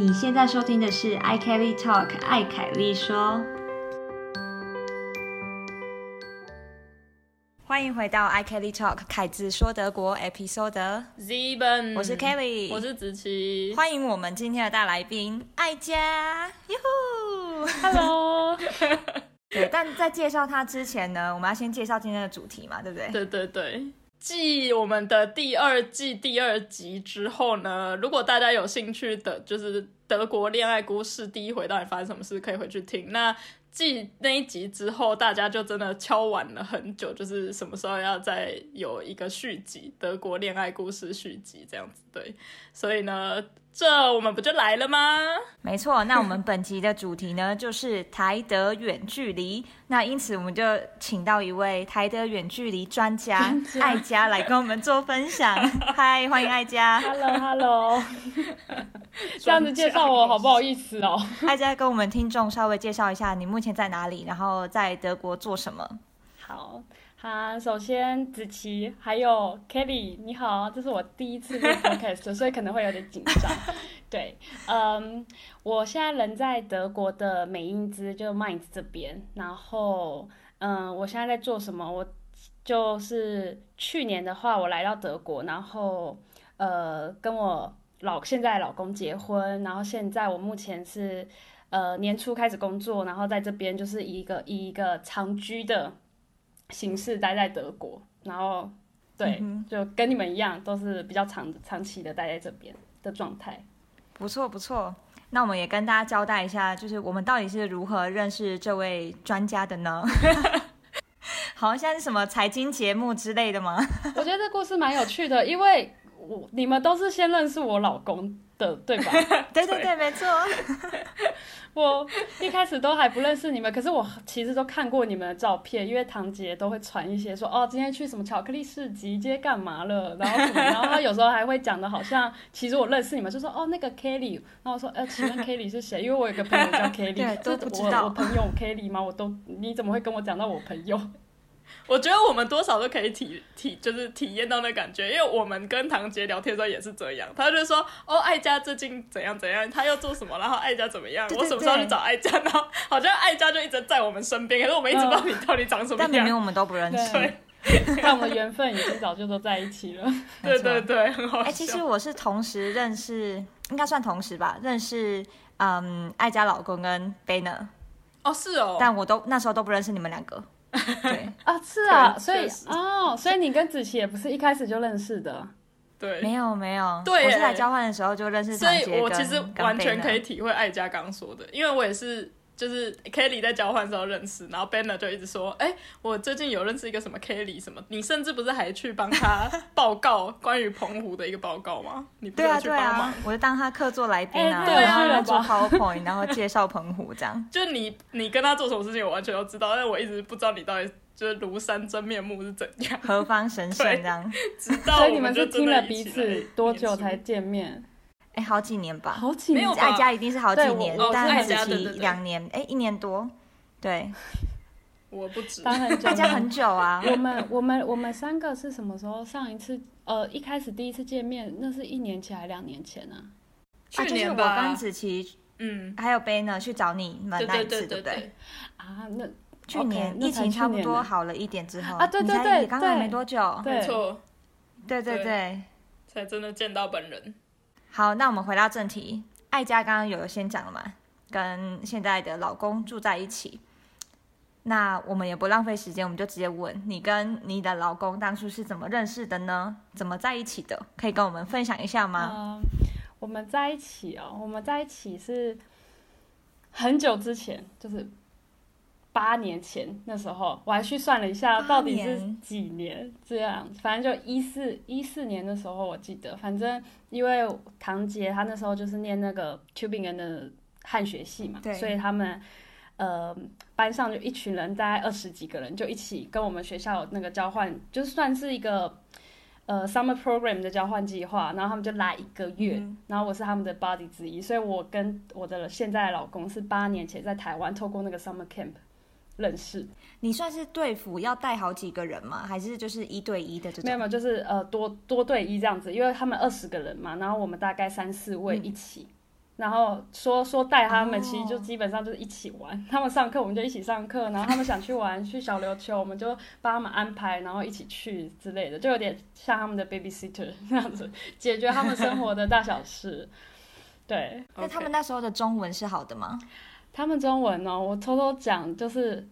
你现在收听的是 i Kelly Talk 艾凯丽说，欢迎回到 i Kelly Talk 凯子说德国 Episode。Zeben，我是 Kelly，我是子琪。欢迎我们今天的大来宾艾佳，哟呼 Hello，对，但在介绍他之前呢，我们要先介绍今天的主题嘛，对不对？对对对，继我们的第二季第二集之后呢，如果大家有兴趣的，就是德国恋爱故事第一回到底发生什么事，可以回去听。那继那一集之后，大家就真的敲晚了很久，就是什么时候要再有一个续集，德国恋爱故事续集这样子。对，所以呢，这我们不就来了吗？没错，那我们本集的主题呢，就是台德远距离。那因此，我们就请到一位台德远距离专家 艾佳来跟我们做分享。嗨，欢迎艾佳。Hello，Hello，这样子介绍我好不好意思哦？艾佳跟我们听众稍微介绍一下，你目前在哪里，然后在德国做什么？好，哈，首先子琪还有 Kelly，你好，这是我第一次录 podcast，所以可能会有点紧张。对，嗯，我现在人在德国的美因兹，就 Mainz 这边。然后，嗯，我现在在做什么？我就是去年的话，我来到德国，然后呃，跟我老现在老公结婚，然后现在我目前是呃年初开始工作，然后在这边就是一个以一个长居的形式待在德国，然后对，嗯就跟你们一样，都是比较长长期的待在这边的状态。不错不错，那我们也跟大家交代一下，就是我们到底是如何认识这位专家的呢？好像现在是什么财经节目之类的吗？我觉得这故事蛮有趣的，因为我你们都是先认识我老公的，对吧？对对对，没错。我一开始都还不认识你们，可是我其实都看过你们的照片，因为堂姐都会传一些说哦，今天去什么巧克力市集，今天干嘛了，然后什么，然后她有时候还会讲的好像其实我认识你们，就说哦那个 Kelly，然后我说呃请问 Kelly 是谁？因为我有个朋友叫 Kelly，对都这不知道我我朋友 Kelly 吗？我都你怎么会跟我讲到我朋友？我觉得我们多少都可以体体就是体验到那感觉，因为我们跟堂姐聊天的时候也是这样，她就说哦，艾佳最近怎样怎样，她又做什么，然后艾佳怎么样，对对我什么时候去找艾佳，然后好像艾佳就一直在我们身边，可是我们一直不知道你到底长什么样。但明明我们都不认识。对 看我们缘分已经早就都在一起了。对对对，很好笑。哎、其实我是同时认识，应该算同时吧，认识嗯艾佳老公跟 Banner，哦是哦，但我都那时候都不认识你们两个。对，啊，是啊，所以哦，所以你跟子琪也不是一开始就认识的。对，没有没有，对我是来交换的时候就认识所以我其实完全可以体会艾佳刚刚说的，因为我也是。就是 Kelly 在交换的时候认识，然后 Banner 就一直说，哎、我最近有认识一个什么 Kelly 什么，你甚至不是还去帮他报告关于澎湖的一个报告吗？你不是有对啊对去帮忙？啊，我就当他客座来宾啊，哎对然后啊做 PowerPoint，然后介绍澎湖 这样。就你你跟他做什么事情，我完全都知道，但我一直不知道你到底就是庐山真面目是怎样。何方神圣这样？直到所以你们是听了彼此多久才见面？哎、好几年吧。好几年没有吧艾佳一定是好几年，哦是但子琪艾佳对对对两年，哎、一年多。对，我不止。当很久艾佳很久啊。我们我们我们三个是什么时候上一次？呃，一开始第一次见面，那是一年前还两年前啊？啊，就是我去年吧，跟子琪嗯，还有 Banner 去找你们对那一次，对对对不对？啊，那去 OK，年那才疫情差不多好了一点之后啊对你才对对也刚来对没多久，对没错，对对对对。才真的见到本人。好，那我们回到正题，艾佳刚刚有先讲了嘛，跟现在的老公住在一起。那我们也不浪费时间，我们就直接问你跟你的老公当初是怎么认识的呢？怎么在一起的？可以跟我们分享一下吗？我们在一起哦，我们在一起是很久之前，就是八年前那时候，我还去算了一下，到底是几年这样，反正就一四一四年的时候，我记得，反正因为堂姐她那时候就是念那个 Tubingen 的汉学系嘛对，所以他们。呃，班上就一群人，大概二十几个人，就一起跟我们学校那个交换，就算是一个呃 summer program 的交换计划，然后他们就来一个月，嗯然后我是他们的 body 之一，所以我跟我的现在的老公是八年前在台湾透过那个 summer camp 认识，你算是队服要带好几个人吗？还是就是一对一的这种？没有没有，就是呃多多对一这样子，因为他们二十个人嘛，然后我们大概三四位一起，然后说说带他们，其实就哦基本上就是一起玩。他们上课我们就一起上课，然后他们想去玩 去小琉球，我们就帮他们安排，然后一起去之类的，就有点像他们的 babysitter 这样子，解决他们生活的大小事。对那他们那时候的中文是好的吗？他们中文呢、我偷偷讲就是。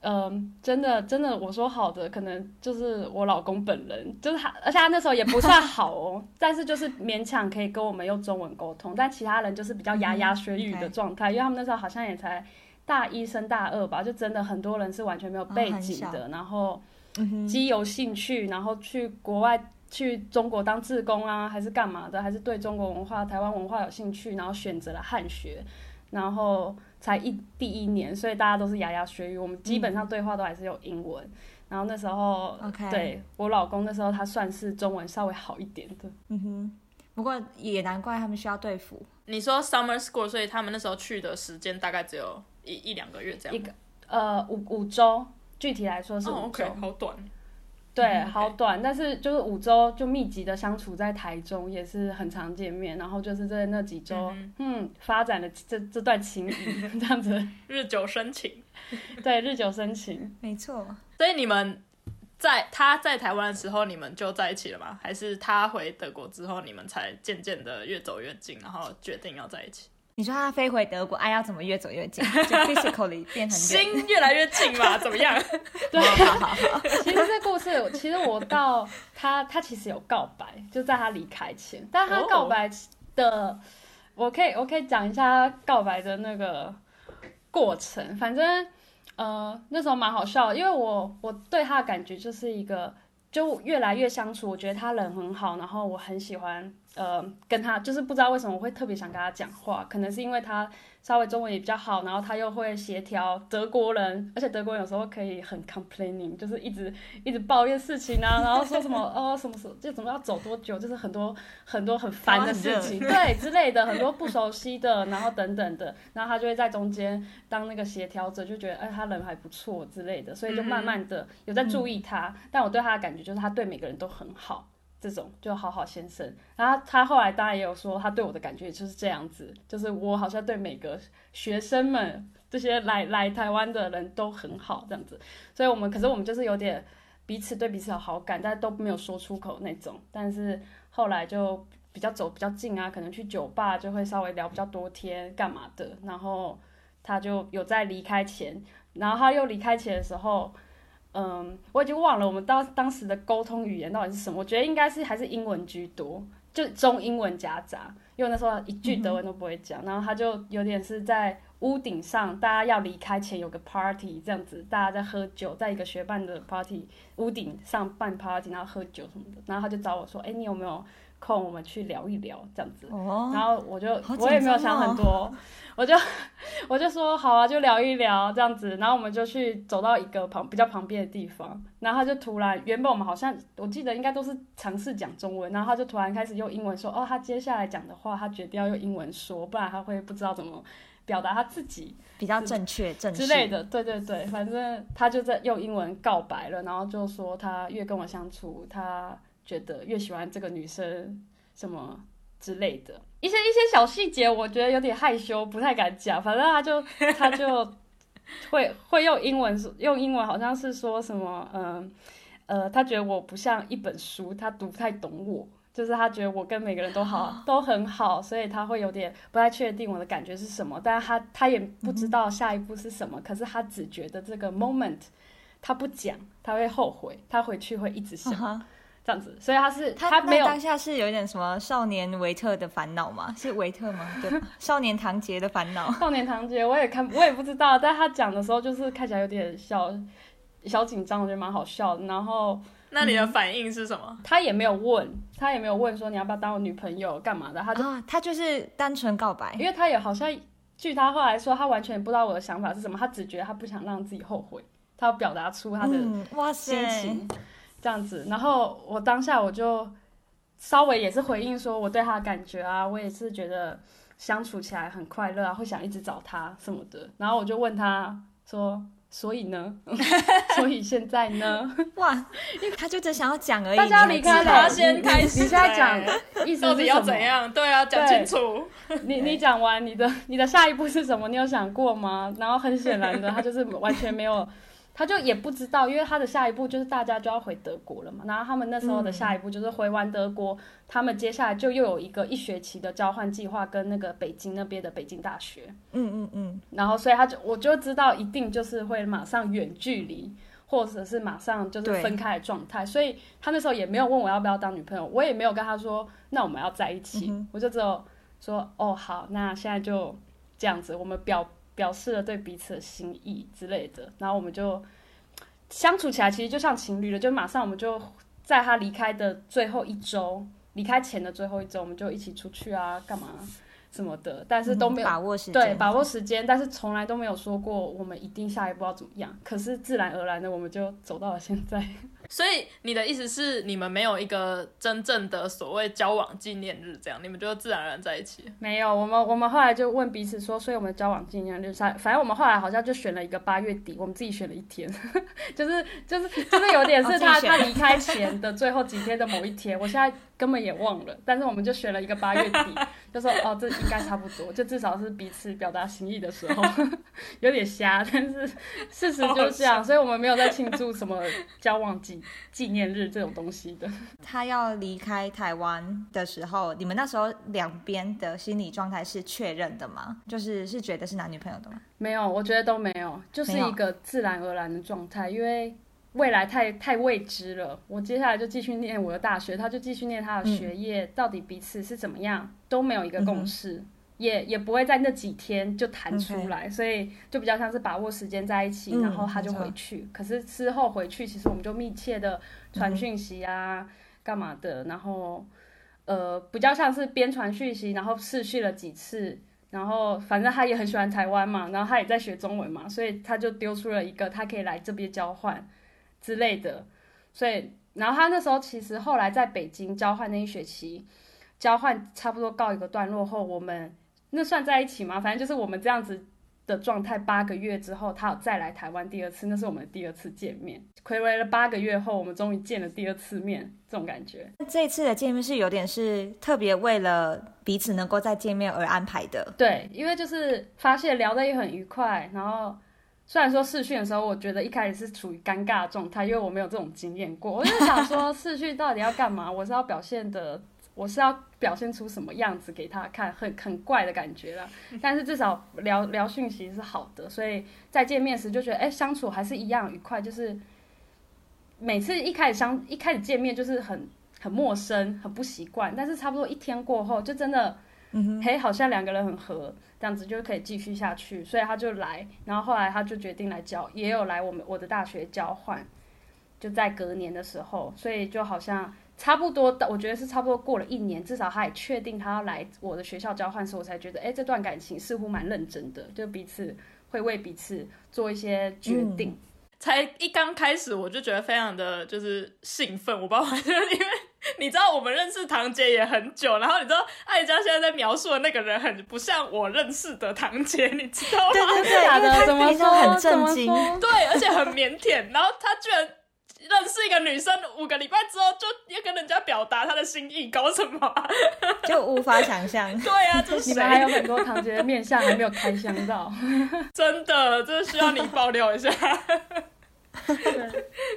嗯，真的，真的，我说好的，可能就是我老公本人，就是他，而且他那时候也不算好哦，但是就是勉强可以跟我们用中文沟通，但其他人就是比较牙牙学语的状态，因为他们那时候好像也才大一升大二吧，就真的很多人是完全没有背景的，然后基有兴趣，然后去国外去中国当志工啊，还是干嘛的，还是对中国文化、台湾文化有兴趣，然后选择了汉学，然后才一第一年，所以大家都是牙牙学语，我们基本上对话都还是用英文。然后那时候对我老公那时候他算是中文稍微好一点的，嗯哼。不过也难怪他们需要对付。你说 summer school，所以他们那时候去的时间大概只有一一两个月这样。一个呃五五周，具体来说是哦五周。，OK，好短。对，好短，但是就是五周就密集的相处在台中，也是很常见面。然后就是在那几周，嗯嗯发展了这这段情谊，这样子，日久生情。对，日久生情。没错，所以你们在他在台湾的时候，你们就在一起了吗？还是他回德国之后，你们才渐渐的越走越近，然后决定要在一起？你说他飞回德国，哎，要怎么越走越近？就 physically 变成。心越来越近嘛？怎么样？对，好好好，其实这故事，其实我到他，他其实有告白，就在他离开前，但他哦告白的，我可以我可以讲一下他告白的那个过程。反正呃那时候蛮好笑的，因为我我对他的感觉就是一个，就越来越相处，我觉得他人很好，然后我很喜欢呃跟他，就是不知道为什么我会特别想跟他讲话，可能是因为他稍微中文也比较好，然后他又会协调德国人，而且德国人有时候可以很 complaining，就是一直一直抱怨事情啊，然后说什么哦什么什么，就怎么要走多久，就是很多很多很烦的事情，对之类的，很多不熟悉的，然后等等的，然后他就会在中间当那个协调者，就觉得哎他人还不错之类的，所以就慢慢的有在注意他，但我对他的感觉就是他对每个人都很好。这种就好好先生，然后他后来当然也有说，他对我的感觉就是这样子，就是我好像对每个学生们这些来来台湾的人都很好这样子，所以我们可是我们就是有点彼此对彼此有好感，但都没有说出口那种，但是后来就比较走比较近啊，可能去酒吧就会稍微聊比较多天干嘛的，然后他就有在离开前，然后他又离开前的时候。嗯，我已经忘了我们当当时的沟通语言到底是什么。我觉得应该是还是英文居多，就中英文夹杂，因为那时候一句德文都不会讲。然后他就有点是在屋顶上，大家要离开前有个 party 这样子，大家在喝酒，在一个学办的 party 屋顶上办 party，然后喝酒什么的。然后他就找我说：“哎、你有没有空？我们去聊一聊这样子。”哦，然后我就我也没有想很多，我就我就说好啊，就聊一聊这样子。然后我们就去走到一个旁比较旁边的地方，然后他就突然，原本我们好像我记得应该都是尝试讲中文，然后他就突然开始用英文说，哦，他接下来讲的话，他决定要用英文说，不然他会不知道怎么表达他自己。比较正确、正之类。的，对对对，反正他就在用英文告白了，然后就说他越跟我相处，他觉得越喜欢这个女生什么之类的，一些一些小细节，我觉得有点害羞，不太敢讲。反正他就 他就会会用英文说，用英文好像是说什么，嗯呃他觉得我不像一本书，他读不太懂我。就是他觉得我跟每个人都好，都很好，所以他会有点不太确定我的感觉是什么，但是他他也不知道下一步是什么，可是他只觉得这个 moment 他不讲，他会后悔，他回去会一直想这样子，所以他是他没有当下是有一点什么少年维特的烦恼吗？是维特吗？对，少年唐杰的烦恼。少年唐杰，我也看 我也不知道，但他讲的时候就是看起来有点小小紧张，我觉得蛮好笑的，然后。那你的反应是什么？他也没有问，他也没有问说你要不要当我女朋友干嘛的，他就、啊，他就是单纯告白因为他也好像，据他后来说，他完全不知道我的想法是什么，他只觉得他不想让自己后悔，他要表达出他的嗯，哇心塞，情，这样子。然后我当下我就稍微也是回应说我对他的感觉啊，我也是觉得相处起来很快乐啊，会想一直找他什么的。然后我就问他说：“所以呢，所以现在呢，哇，他就只想要讲而已。大家离开了，他先开始。你现在讲，意思到底要怎样？对啊，讲清楚。你你讲完你的你的下一步是什么？你有想过吗？然后很显然的，他就是完全没有。他就也不知道，因为他的下一步就是大家就要回德国了嘛。然后他们那时候的下一步就是回完德国，他们接下来就又有一个一学期的交换计划，跟那个北京那边的北京大学。嗯嗯嗯。然后所以他就我就知道一定就是会马上远距离，或者是马上就是分开的状态。所以他那时候也没有问我要不要当女朋友，我也没有跟他说那我们要在一起，我就只有说哦好，那现在就这样子，我们表。表示了对彼此的心意之类的，然后我们就相处起来，其实就像情侣了。就马上我们就在他离开的最后一周，离开前的最后一周，我们就一起出去啊，干嘛？什么的，但是都没有把握时间，对，把握时间，但是从来都没有说过我们一定下一步要怎么样。可是自然而然的，我们就走到了现在。所以你的意思是，你们没有一个真正的所谓交往纪念日，这样你们就自然而然在一起？没有，我们我们后来就问彼此说，所以我们交往纪念日，反反正我们后来好像就选了一个八月底，我们自己选了一天，就是就是就是有点是他他离开前的最后几天的某一天，我现在根本也忘了，但是我们就选了一个八月底，就说哦，这应该差不多，就至少是彼此表达心意的时候，有点瞎，但是事实就是这样，所以我们没有在庆祝什么交往纪。纪念日这种东西的，他要离开台湾的时候，你们那时候两边的心理状态是确认的吗？就是是觉得是男女朋友的吗？没有，我觉得都没有，就是一个自然而然的状态，因为未来太太未知了。我接下来就继续念我的大学，他就继续念他的学业，到底彼此是怎么样都没有一个共识。也也不会在那几天就谈出来，所以就比较像是把握时间在一起，然后他就回去。可是之后回去，其实我们就密切的传讯息啊，干嘛的？然后呃，比较像是边传讯息，然后试续了几次，然后反正他也很喜欢台湾嘛，然后他也在学中文嘛，所以他就丢出了一个他可以来这边交换之类的。所以，然后他那时候其实后来在北京交换那一学期，交换差不多告一个段落后，我们。那算在一起吗？反正就是我们这样子的状态。八个月之后，他有再来台湾第二次，那是我们的第二次见面。暌违了八个月后，我们终于见了第二次面，这种感觉。这次的见面是有点是特别为了彼此能够再见面而安排的。对，因为就是发现聊得也很愉快。然后虽然说试训的时候，我觉得一开始是处于尴尬的状态，因为我没有这种经验过。我就想说，试训到底要干嘛？我是要表现的。我是要表现出什么样子给他看，很很怪的感觉啦。但是至少聊聊讯息是好的，所以在见面时就觉得，哎，相处还是一样愉快。就是每次一开始相一开始见面就是很很陌生，很不习惯。但是差不多一天过后，就真的，嘿，好像两个人很合，这样子就可以继续下去。所以他就来，然后后来他就决定来交，也有来我们我的大学交换，就在隔年的时候，所以就好像。差不多，我觉得是差不多过了一年，至少他也确定他要来我的学校交换时，我才觉得，哎，这段感情似乎蛮认真的，就彼此会为彼此做一些决定。才一刚开始，我就觉得非常的就是兴奋，我不知道，因为你知道我们认识堂姐也很久，然后你知道艾佳现在在描述的那个人很不像我认识的堂姐，你知道吗？对对对，他怎么说很震惊，对，而且很腼腆，然后他居然。女生五个礼拜之后，就要跟人家表达她的心意，搞什么？就无法想象。对啊，这 你们还有很多堂姐的面相还没有开箱到，真的，这需要你爆料一下。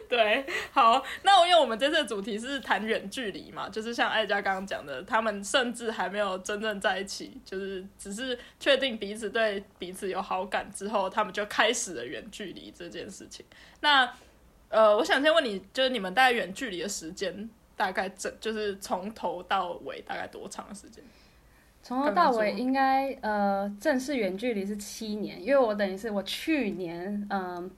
对，好，那因为我们这次的主题是谈远距离嘛，就是像艾佳刚刚讲的，他们甚至还没有真正在一起，就是只是确定彼此对彼此有好感之后，他们就开始了远距离这件事情。那呃，我想先问你，就是你们大概远距离的时间，大概整就是从头到尾大概多长的时间？从头到尾应该呃，正式远距离是七年，因为我等于是我去年嗯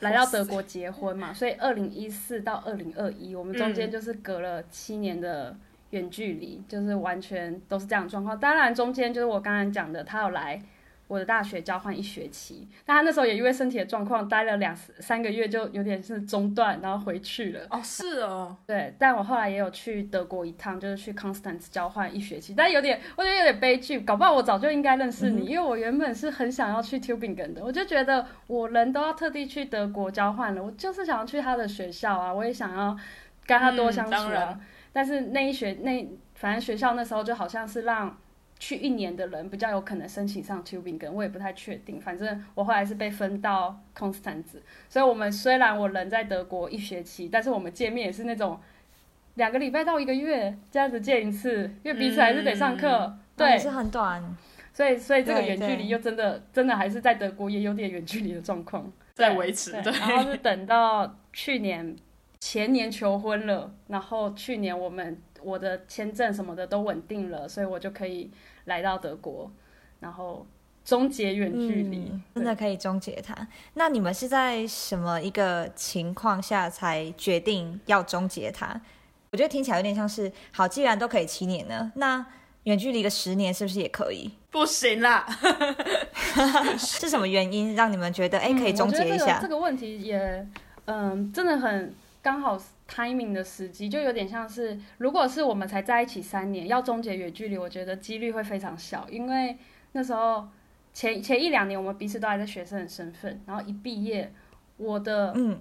来到德国结婚嘛，所以二零一四到二零二一，我们中间就是隔了七年的远距离，就是完全都是这样状况。当然中间就是我刚才讲的，他有来。我的大学交换一学期，但他那时候也因为身体的状况待了两三个月，就有点是中断，然后回去了。哦，是哦，对，但我后来也有去德国一趟，就是去 Constance 交换一学期，但有点我觉得有点悲剧，搞不好我早就应该认识你，因为我原本是很想要去 Tubingen 的，我就觉得我人都要特地去德国交换了，我就是想要去他的学校啊，我也想要跟他多相处啊。但是那一学那反正学校那时候就好像是让。去一年的人比较有可能申请上 Tubingen，我也不太确定。反正我后来是被分到 Constance，所以我们虽然我人在德国一学期，但是我们见面也是那种两个礼拜到一个月这样子见一次，因为彼此还是得上课，对，是很短。所以，所以这个远距离又真的真的还是在德国也有点远距离的状况 在维持。对，然后是等到去年前年求婚了，然后去年我们我的签证什么的都稳定了，所以我就可以。来到德国，然后终结远距离，真的可以终结它。那你们是在什么一个情况下才决定要终结它？我觉得听起来有点像是，好，既然都可以七年了，那远距离个十年是不是也可以？不行啦，是什么原因让你们觉得哎可以终结一下？这个问题也，嗯，真的很刚好。Timing 的时机就有点像是，如果是我们才在一起三年，要终结远距离，我觉得几率会非常小，因为那时候前前一两年我们彼此都还在学生的身份，然后一毕业，我的嗯，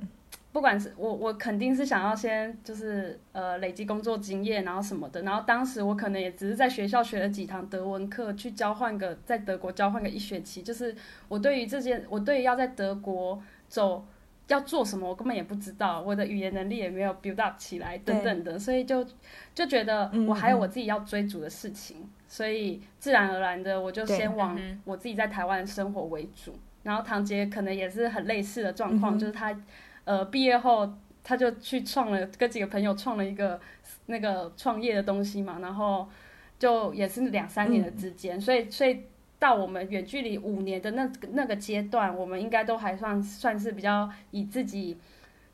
不管是我我肯定是想要先就是呃累积工作经验，然后什么的，然后当时我可能也只是在学校学了几堂德文课，去交换个在德国交换个一学期，就是我对于这件我对于要在德国走。要做什么，我根本也不知道，我的语言能力也没有 build up 起来，等等的，所以就就觉得我还有我自己要追逐的事情，所以自然而然的我就先往我自己在台湾生活为主。然后唐杰可能也是很类似的状况，就是他呃毕业后他就去创了，跟几个朋友创了一个那个创业的东西嘛，然后就也是两三年的之间，所以所以。到我们远距离五年的那那个阶段，我们应该都还算算是比较以自己，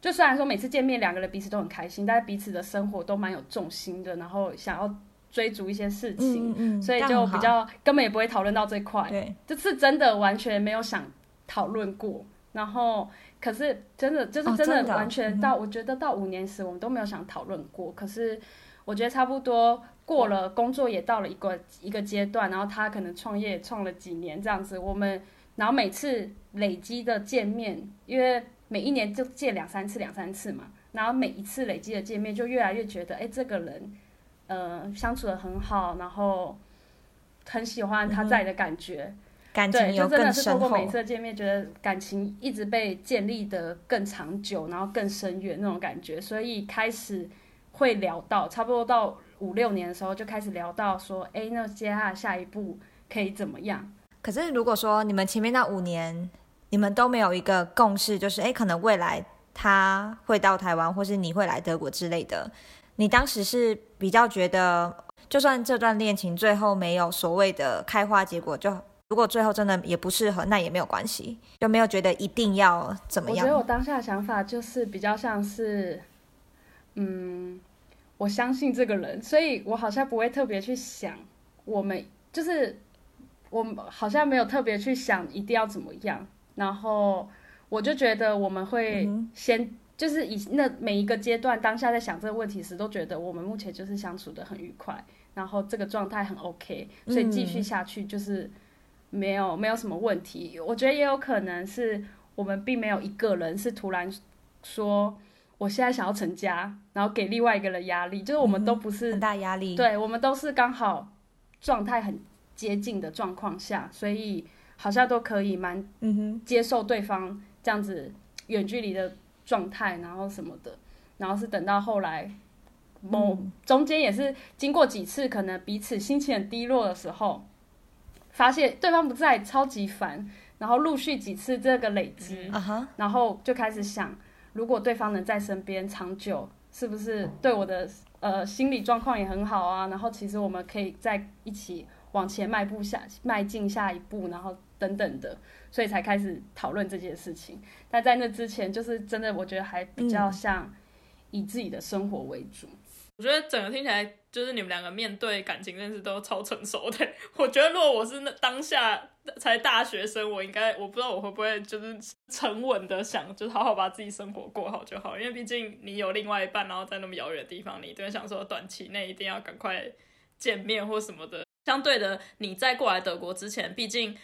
就虽然说每次见面两个人彼此都很开心，但是彼此的生活都蛮有重心的，然后想要追逐一些事情，所以就比较根本也不会讨论到这块。对，这次真的完全没有想讨论过，然后可是真的就是真的完全到我觉得到五年时我们都没有想讨论过，可是我觉得差不多。过了工作也到了一个一个阶段，然后他可能创业创了几年这样子，我们然后每次累积的见面，因为每一年就见两三次两三次嘛，然后每一次累积的见面就越来越觉得，哎，这个人，呃，相处的很好，然后很喜欢他在的感觉，感情就真的是通过每次的见面，觉得感情一直被建立的更长久，然后更深远那种感觉，所以开始会聊到差不多到。五六年的时候就开始聊到说，哎，那接下来下一步可以怎么样？可是如果说你们前面那五年，你们都没有一个共识，就是哎，可能未来他会到台湾，或是你会来德国之类的，你当时是比较觉得，就算这段恋情最后没有所谓的开花结果，就如果最后真的也不适合，那也没有关系，就没有觉得一定要怎么样。我觉得我当下的想法就是比较像是，嗯。我相信这个人，所以我好像不会特别去想，我们就是我好像没有特别去想一定要怎么样，然后我就觉得我们会先就是以那每一个阶段当下在想这个问题时，都觉得我们目前就是相处的很愉快，然后这个状态很 OK，所以继续下去就是没有没有什么问题。我觉得也有可能是我们并没有一个人是突然说。我现在想要成家，然后给另外一个人压力，就是我们都不是很大压力，对我们都是刚好状态很接近的状况下，所以好像都可以蛮接受对方这样子远距离的状态，然后什么的，然后是等到后来某中间也是经过几次可能彼此心情很低落的时候，发现对方不在，超级烦，然后陆续几次这个累积，然后就开始想。如果对方能在身边长久，是不是对我的呃心理状况也很好啊？然后其实我们可以在一起往前迈步下迈进下一步，然后等等的，所以才开始讨论这件事情。但在那之前，就是真的，我觉得还比较像以自己的生活为主。我觉得整个听起来就是你们两个面对感情认识都超成熟的。我觉得如果我是那当下才大学生，我应该我不知道我会不会就是沉稳的想，就是好好把自己生活过好就好。因为毕竟你有另外一半，然后在那么遥远的地方，你一定想说短期内一定要赶快见面或什么的。相对的，你在过来德国之前，毕竟。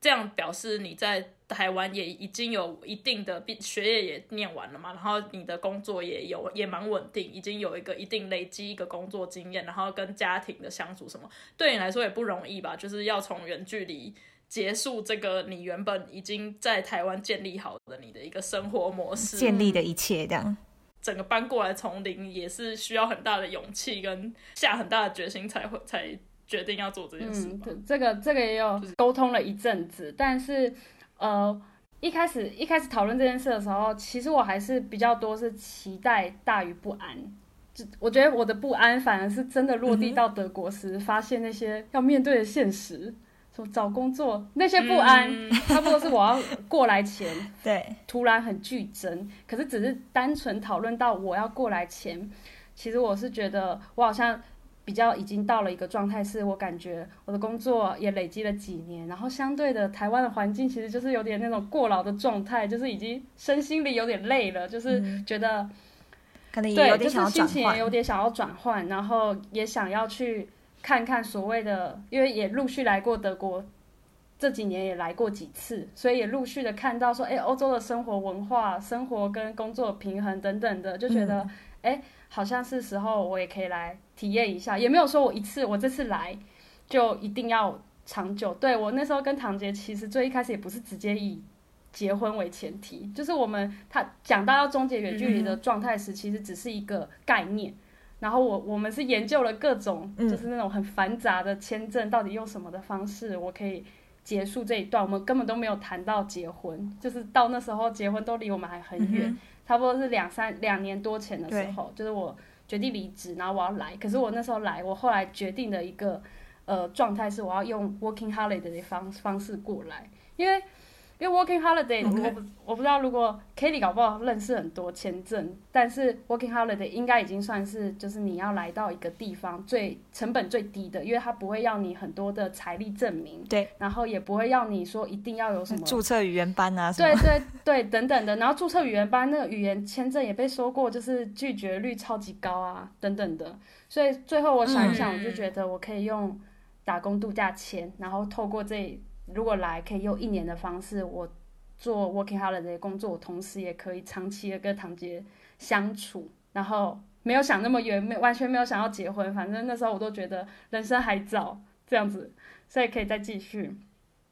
这样表示你在台湾也已经有一定的毕学业也念完了嘛，然后你的工作也有也蛮稳定，已经有一个一定累积一个工作经验，然后跟家庭的相处什么，对你来说也不容易吧？就是要从远距离结束这个你原本已经在台湾建立好的你的一个生活模式，建立的一切这样，整个搬过来从零也是需要很大的勇气跟下很大的决心才会才。决定要做这件事。嗯，这个这个也有沟通了一阵子，但是呃，一开始一开始讨论这件事的时候，其实我还是比较多是期待大于不安。就我觉得我的不安反而是真的落地到德国时，发现那些要面对的现实，说找工作那些不安，差不多是我要过来前 对突然很剧增。可是只是单纯讨论到我要过来前，其实我是觉得我好像。比较已经到了一个状态，是我感觉我的工作也累积了几年，然后相对的台湾的环境其实就是有点那种过劳的状态，就是已经身心里有点累了，就是觉得，可能对，就是心情也有点想要转换，然后也想要去看看所谓的，因为也陆续来过德国，这几年也来过几次，所以也陆续的看到说，哎，欧洲的生活文化、生活跟工作平衡等等的，就觉得，哎。好像是时候我也可以来体验一下，也没有说我一次我这次来就一定要长久。对我那时候跟唐杰其实最一开始也不是直接以结婚为前提，就是我们他讲到要终结远距离的状态时，其实只是一个概念。然后我我们是研究了各种就是那种很繁杂的签证，到底用什么的方式我可以结束这一段。我们根本都没有谈到结婚，就是到那时候结婚都离我们还很远。差不多是两三两年多前的时候，就是我决定离职，然后我要来。可是我那时候来，我后来决定的一个呃状态是，我要用 working holiday 的方方式过来，因为。因为 working holiday，我不我不知道，如果 Kelly 搞不好认识很多签证，但是 working holiday 应该已经算是就是你要来到一个地方最成本最低的，因为它不会要你很多的财力证明，对，然后也不会要你说一定要有什么注册语言班啊，对对对等等的，然后注册语言班那个语言签证也被说过，就是拒绝率超级高啊等等的，所以最后我想一想，我就觉得我可以用打工度假签，然后透过这。如果来可以用一年的方式，我做 working holiday 工作，我同时也可以长期的跟堂姐相处，然后没有想那么远，没完全没有想要结婚，反正那时候我都觉得人生还早，这样子，所以可以再继续。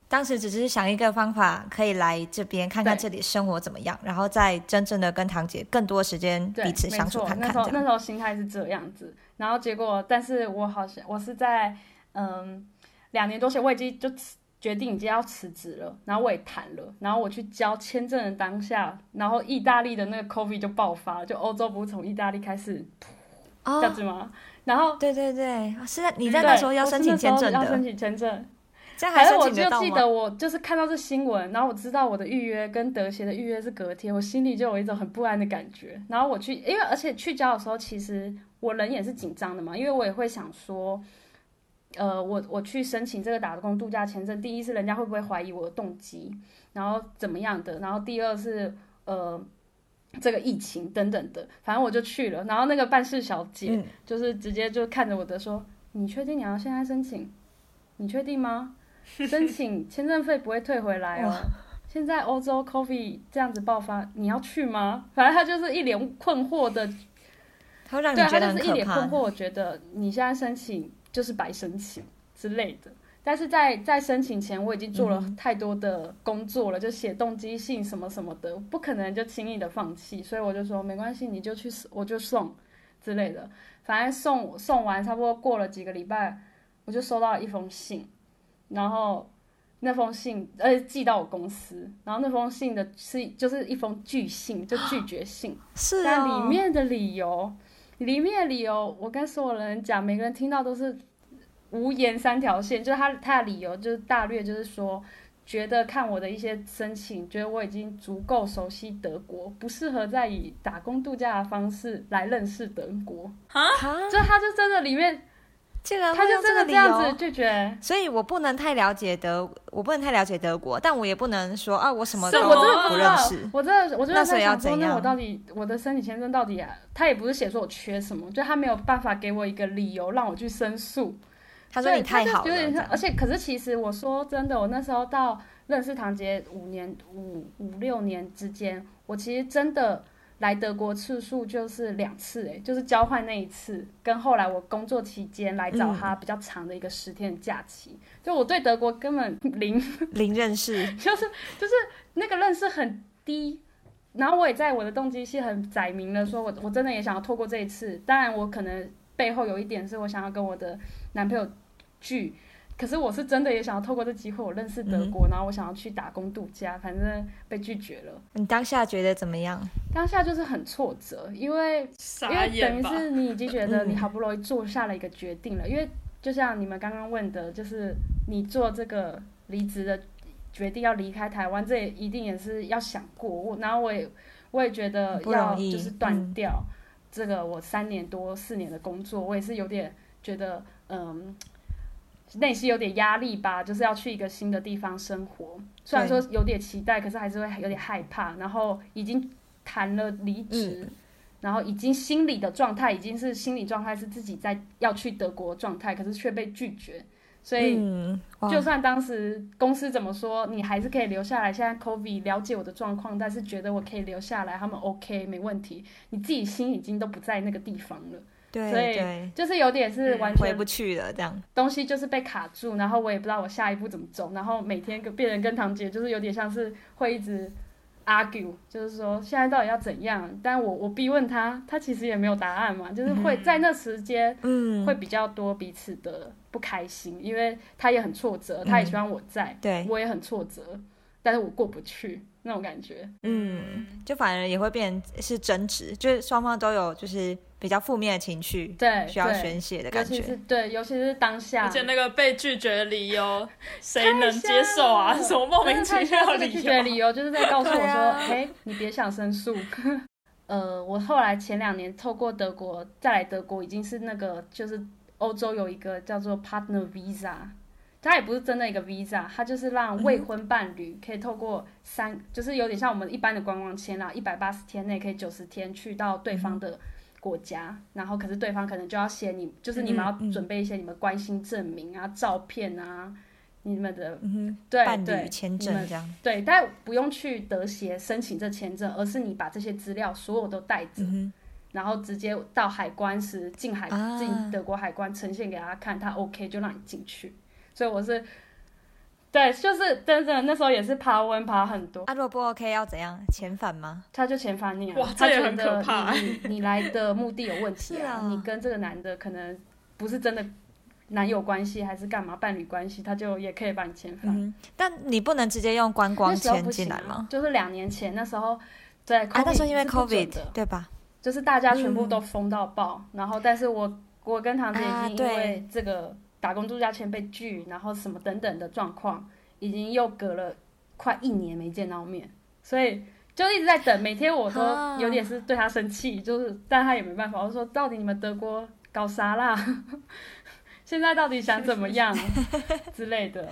当时只是想一个方法，可以来这边看看这里生活怎么样，然后再真正的跟堂姐更多时间彼此相处看看。那时候那时候心态是这样子，然后结果，但是我好像我是在嗯两年多前我已经就。决定已经要辞职了，然后我也谈了，然后我去交签证的当下，然后意大利的那个 COVID 就爆发了，就欧洲不是从意大利开始，这样子吗？然后对对对，是在你在那时候要申请签证的，要申请签证，还是我就记得我就是看到这新闻，然后我知道我的预约跟德协的预约是隔天，我心里就有一种很不安的感觉。然后我去，因为而且去交的时候，其实我人也是紧张的嘛，因为我也会想说。呃，我我去申请这个打工度假签证，第一是人家会不会怀疑我的动机，然后怎么样的，然后第二是呃这个疫情等等的，反正我就去了，然后那个办事小姐就是直接就看着我的说，你确定你要现在申请？你确定吗？申请 签证费不会退回来哦。现在欧洲 coffee 这样子爆发，你要去吗？反正他就是一脸困惑的，他让你觉得就是一脸困惑，我觉得你现在申请。就是白申请之类的，但是在在申请前我已经做了太多的工作了，就写动机信什么什么的，不可能就轻易的放弃，所以我就说没关系，你就去，我就送之类的。反正送送完差不多过了几个礼拜，我就收到了一封信，然后那封信呃寄到我公司，然后那封信的是就是一封拒信，就拒绝信，是但里面的理由。里面的理由，我跟所有人讲，每个人听到都是无言三条线。就是他他的理由就是大略就是说，觉得看我的一些申请，觉得我已经足够熟悉德国，不适合再以打工度假的方式来认识德国。啊，就他就真的里面，这个他就真的这样子拒绝。所以我不能太了解德，我不能太了解德国，但我也不能说啊，我什么都我真的不认识。我真的，我真的在想说，那我到底我的申请签证到底啊？他也不是写说我缺什么，就他没有办法给我一个理由让我去申诉。他说你太好了，而且可是其实我说真的，我那时候到认识唐杰五年五五六年之间，我其实真的来德国次数就是两次，哎，就是交换那一次，跟后来我工作期间来找他比较长的一个十天的假期，就我对德国根本零 零认识，就是就是那个认识很低，然后我也在我的动机是很载明了，说我我真的也想要透过这一次，当然我可能背后有一点是我想要跟我的男朋友。拒，可是我是真的也想要透过这机会，我认识德国，然后我想要去打工度假，反正被拒绝了。你当下觉得怎么样？当下就是很挫折，因为因为等于是你已经觉得你好不容易做下了一个决定了，因为就像你们刚刚问的，就是你做这个离职的决定要离开台湾，这也一定也是要想过。我然后我也我也觉得要就是断掉这个我三年多四年的工作，我也是有点觉得嗯。内心有点压力吧，就是要去一个新的地方生活。虽然说有点期待，可是还是会有点害怕。然后已经谈了离职，然后已经心理的状态已经是心理状态是自己在要去德国状态，可是却被拒绝。所以就算当时公司怎么说，你还是可以留下来。现在 Kobe 了解我的状况，但是觉得我可以留下来，他们 OK 没问题。你自己心已经都不在那个地方了。所以就是有点是完全回不去了，这样东西就是被卡住，然后我也不知道我下一步怎么走，然后每天跟别人跟堂姐就是有点像是会一直 argue，就是说现在到底要怎样？但我我逼问他，他其实也没有答案嘛，就是会在那时间嗯会比较多彼此的不开心，因为他也很挫折，他也希望我在，对我也很挫折，但是我过不去那种感觉，嗯，就反而也会变是争执，就是双方都有就是。比较负面的情绪，对，需要宣泄的感觉，尤其是对，尤其是当下，而且那个被拒绝的理由，谁能接受啊？什么莫名其妙的拒绝理由，就是在告诉我说，哎，你别想申诉。呃，我后来前两年透过德国再来德国，已经是那个就是欧洲有一个叫做 Partner Visa，它也不是真的一个 Visa，它就是让未婚伴侣可以透过三，就是有点像我们一般的观光签啦，一百八十天内可以九十天去到对方的。国家，然后可是对方可能就要写你，就是你们要准备一些你们关心证明啊、照片啊，你们的对对签证这样。对，但不用去德协申请这签证，而是你把这些资料所有都带着，然后直接到海关时进海进德国海关呈现给他看，他 OK 就让你进去。所以我是。对，就是真的，那时候也是爬温爬很多。啊，如果不 OK 要怎样？遣返吗？他就遣返你啊！哇，这也很可怕。你你来的目的有问题啊！你跟这个男的可能不是真的男友关系，还是干嘛伴侣关系，他就也可以把你遣返。但你不能直接用观光签进来吗？就是两年前那时候，对，啊，那时候因为 COVID 对吧？就是大家全部都封到爆，然后但是我我跟堂姐已经因为这个。打工度假签被拒，然后什么等等的状况，已经又隔了快一年没见到面，所以就一直在等。每天我都有点是对他生气，就是但他也没办法。我说到底你们德国搞啥啦？现在到底想怎么样 之类的？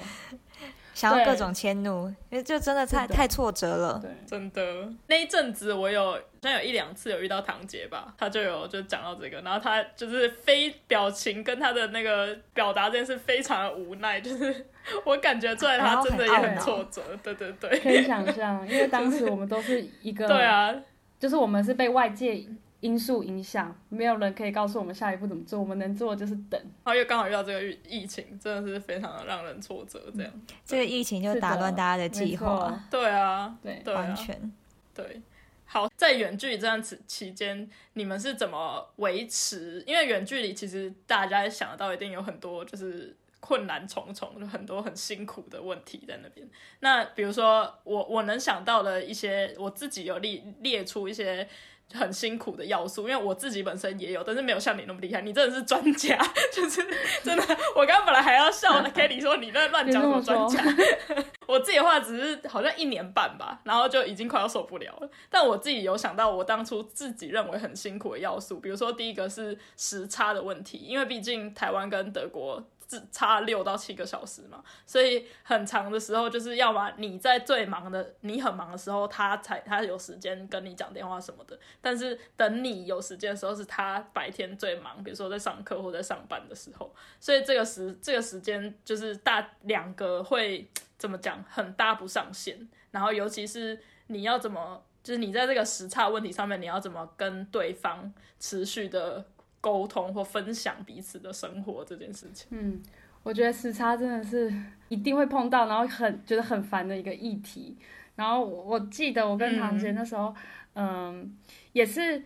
想要各种迁怒，因为就真的太太挫折了。对，真的那一阵子，我有好像有一两次有遇到堂姐吧，她就有就讲到这个，然后她就是非表情跟她的那个表达这件事非常的无奈，就是我感觉出来他真的也很挫折。对对对，可以想象，因为当时我们都是一个 对啊，就是我们是被外界。因素影响，没有人可以告诉我们下一步怎么做。我们能做的就是等。然后又刚好遇到这个疫情，真的是非常的让人挫折。这样，这个疫情就打乱大家的计划。对啊，对，完全对。好，在远距离这段期期间，你们是怎么维持？因为远距离其实大家想得到，一定有很多就是困难重重，就很多很辛苦的问题在那边。那比如说，我我能想到的一些，我自己有列列出一些。很辛苦的要素，因为我自己本身也有，但是没有像你那么厉害。你真的是专家，就是真的。我刚刚本来还要笑 Kelly 说你在乱讲什么专家，我自己的话只是好像一年半吧，然后就已经快要受不了了。但我自己有想到我当初自己认为很辛苦的要素，比如说第一个是时差的问题，因为毕竟台湾跟德国。差六到七个小时嘛，所以很长的时候就是要么你在最忙的，你很忙的时候，他才他有时间跟你讲电话什么的。但是等你有时间的时候，是他白天最忙，比如说在上课或者上班的时候。所以这个时这个时间就是大两个会怎么讲，很搭不上线。然后尤其是你要怎么，就是你在这个时差问题上面，你要怎么跟对方持续的。沟通或分享彼此的生活这件事情，嗯，我觉得时差真的是一定会碰到，然后很觉得很烦的一个议题。然后我记得我跟唐杰那时候，嗯，也是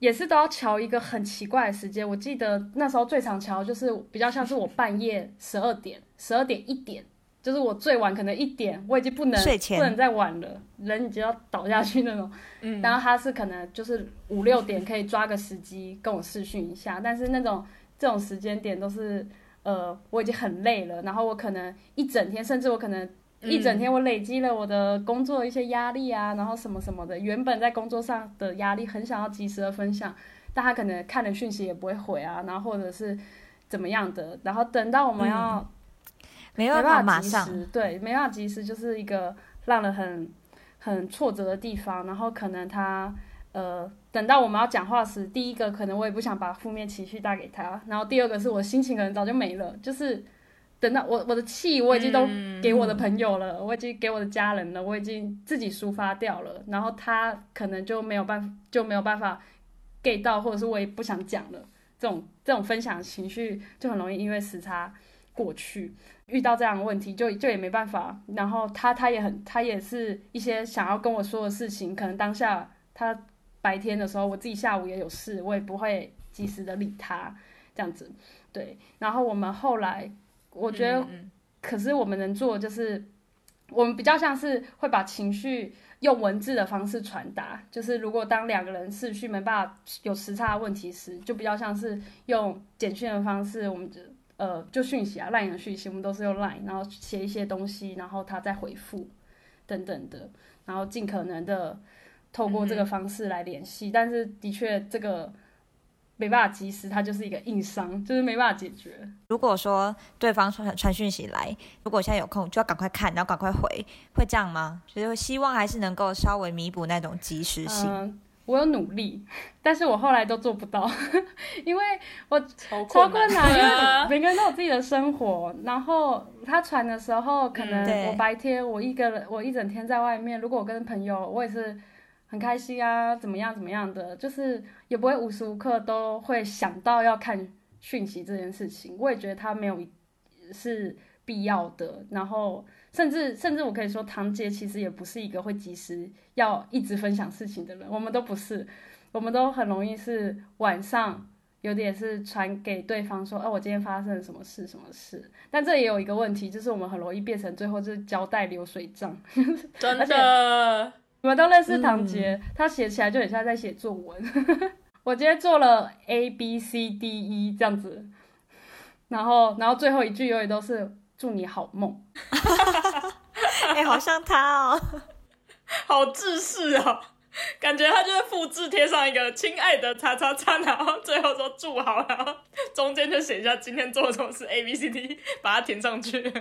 也是都要瞧一个很奇怪的时间。我记得那时候最常瞧就是比较像是我半夜十二点、十二点一点。就是我最晚可能一点，我已经不能不能再晚了，人已经要倒下去那种。嗯，然后他是可能就是五六点可以抓个时机跟我试训一下，但是那种这种时间点都是呃我已经很累了，然后我可能一整天，甚至我可能一整天我累积了我的工作一些压力啊，然后什么什么的，原本在工作上的压力很想要及时的分享，但他可能看了讯息也不会回啊，然后或者是怎么样的，然后等到我们要。没办法马上，对，没办法及时，就是一个让人很很挫折的地方。然后可能他呃，等到我们要讲话时，第一个可能我也不想把负面情绪带给他，然后第二个是我心情可能早就没了，就是等到我我的气我已经都给我的朋友了，我已经给我的家人了，我已经自己抒发掉了，然后他可能就没有办法就没有办法 get 到，或者是我也不想讲了，这种这种分享情绪就很容易因为时差过去。遇到这样的问题，就就也没办法。然后他他也很，他也是一些想要跟我说的事情，可能当下他白天的时候，我自己下午也有事，我也不会及时的理他这样子。对，然后我们后来，我觉得，可是我们能做就是，我们比较像是会把情绪用文字的方式传达。就是如果当两个人视讯没办法有时差问题时，就比较像是用简讯的方式，我们就。呃，就讯息啊，line 的讯息，我们都是用 line，然后写一些东西，然后他再回复，等等的，然后尽可能的透过这个方式来联系。但是的确，这个没办法及时，它就是一个硬伤，就是没办法解决。如果说对方传传讯息来，如果现在有空，就要赶快看，然后赶快回，会这样吗？就是希望还是能够稍微弥补那种及时性。我有努力，但是我后来都做不到，因为我超困难，因为 每个人都有自己的生活。然后他传的时候，可能我白天我一个人，我一整天在外面。如果我跟朋友，我也是很开心啊，怎么样怎么样的，就是也不会无时无刻都会想到要看讯息这件事情。我也觉得他没有是必要的。然后。甚至甚至，我可以说，堂姐其实也不是一个会及时要一直分享事情的人。我们都不是，我们都很容易是晚上有点是传给对方说，哦，我今天发生了什么事，什么事。但这也有一个问题，就是我们很容易变成最后就是交代流水账。真的，你们都认识堂姐，她写起来就很像在写作文。我今天做了 A B C D E 这样子，然后然后最后一句永远都是。祝你好梦，哎，好像他哦，好自私哦，感觉他就是复制贴上一个“亲爱的叉叉叉”，然后最后说祝好，然后中间就写一下今天做了什么事 A B C D，把它填上去，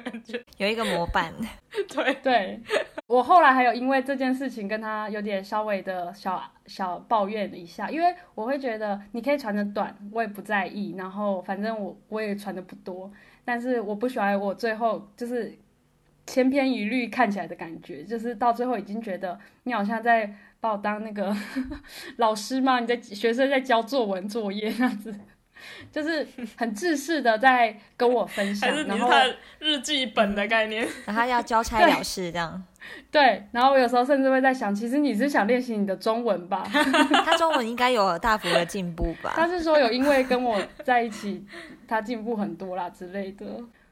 有一个模板。对对，我后来还有因为这件事情跟他有点稍微的小小抱怨了一下，因为我会觉得你可以传的短，我也不在意，然后反正我我也传的不多。但是我不喜欢我最后就是千篇一律看起来的感觉，就是到最后已经觉得你好像在把我当那个 老师吗？你在学生在交作文作业那样子，就是很自私的在跟我分享，然后日记本的概念，然后要交差了事这样。对，然后我有时候甚至会在想，其实你是想练习你的中文吧？他中文应该有大幅的进步吧？他是说有因为跟我在一起，他进步很多啦之类的。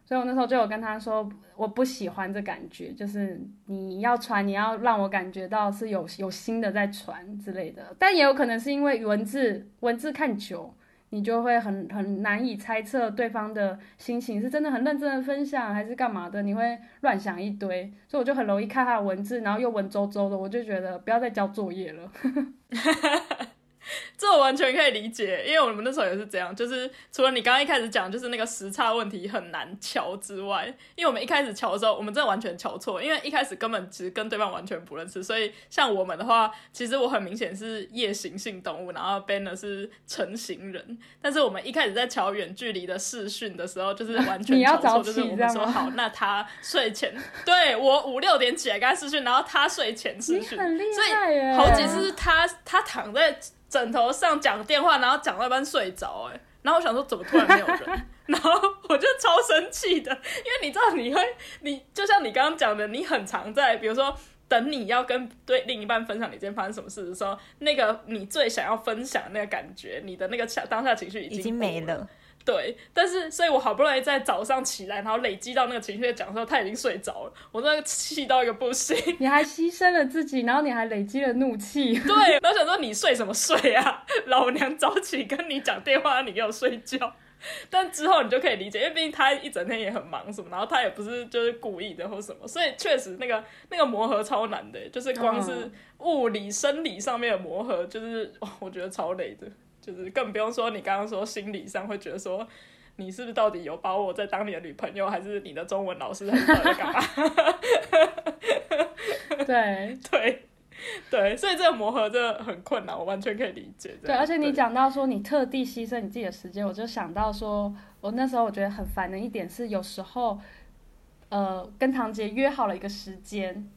所以我那时候就有跟他说，我不喜欢这感觉，就是你要传，你要让我感觉到是有有新的在传之类的。但也有可能是因为文字文字看久，你就会很很难以猜测对方的心情是真的很认真的分享还是干嘛的，你会乱想一堆。所以我就很容易看他的文字，然后又文绉绉的，我就觉得不要再交作业了。这我完全可以理解，因为我们那时候也是这样，就是除了你刚刚一开始讲，就是那个时差问题很难瞧之外，因为我们一开始瞧的时候，我们真的完全瞧错，因为一开始根本其实跟对方完全不认识，所以像我们的话，其实我很明显是夜行性动物，然后呢是成型人，但是我们一开始在瞧远距离的视讯的时候，就是完全 瞧错，就是我们说好，那他睡前对我五六点起来跟他视讯，然后他睡前视讯，所以好几次是他他躺在。枕头上讲电话，然后讲到一半睡着，哎，然后我想说怎么突然没有人，然后我就超生气的，因为你知道你会，你就像你刚刚讲的，你很常在，比如说等你要跟对另一半分享你今天发生什么事的时候，那个你最想要分享那个感觉，你的那个当下情绪已经没了。对，但是所以，我好不容易在早上起来，然后累积到那个情绪的讲的时候，他已经睡着了，我真的气到一个不行。你还牺牲了自己，然后你还累积了怒气。对，然后想说你睡什么睡啊？老娘早起跟你讲电话，你给我睡觉。但之后你就可以理解，因为毕竟他一整天也很忙什么，然后他也不是就是故意的或什么，所以确实那个那个磨合超难的，就是光是物理生理上面的磨合，就是我觉得超累的。就是更不用说你刚刚说心理上会觉得说你是不是到底有把我在当你的女朋友，还是你的中文老师，还是在干嘛？对 对对，所以这个磨合真的很困难，我完全可以理解。对，而且你讲到说你特地牺牲你自己的时间，我就想到说，我那时候我觉得很烦的一点是，有时候呃跟堂姐约好了一个时间，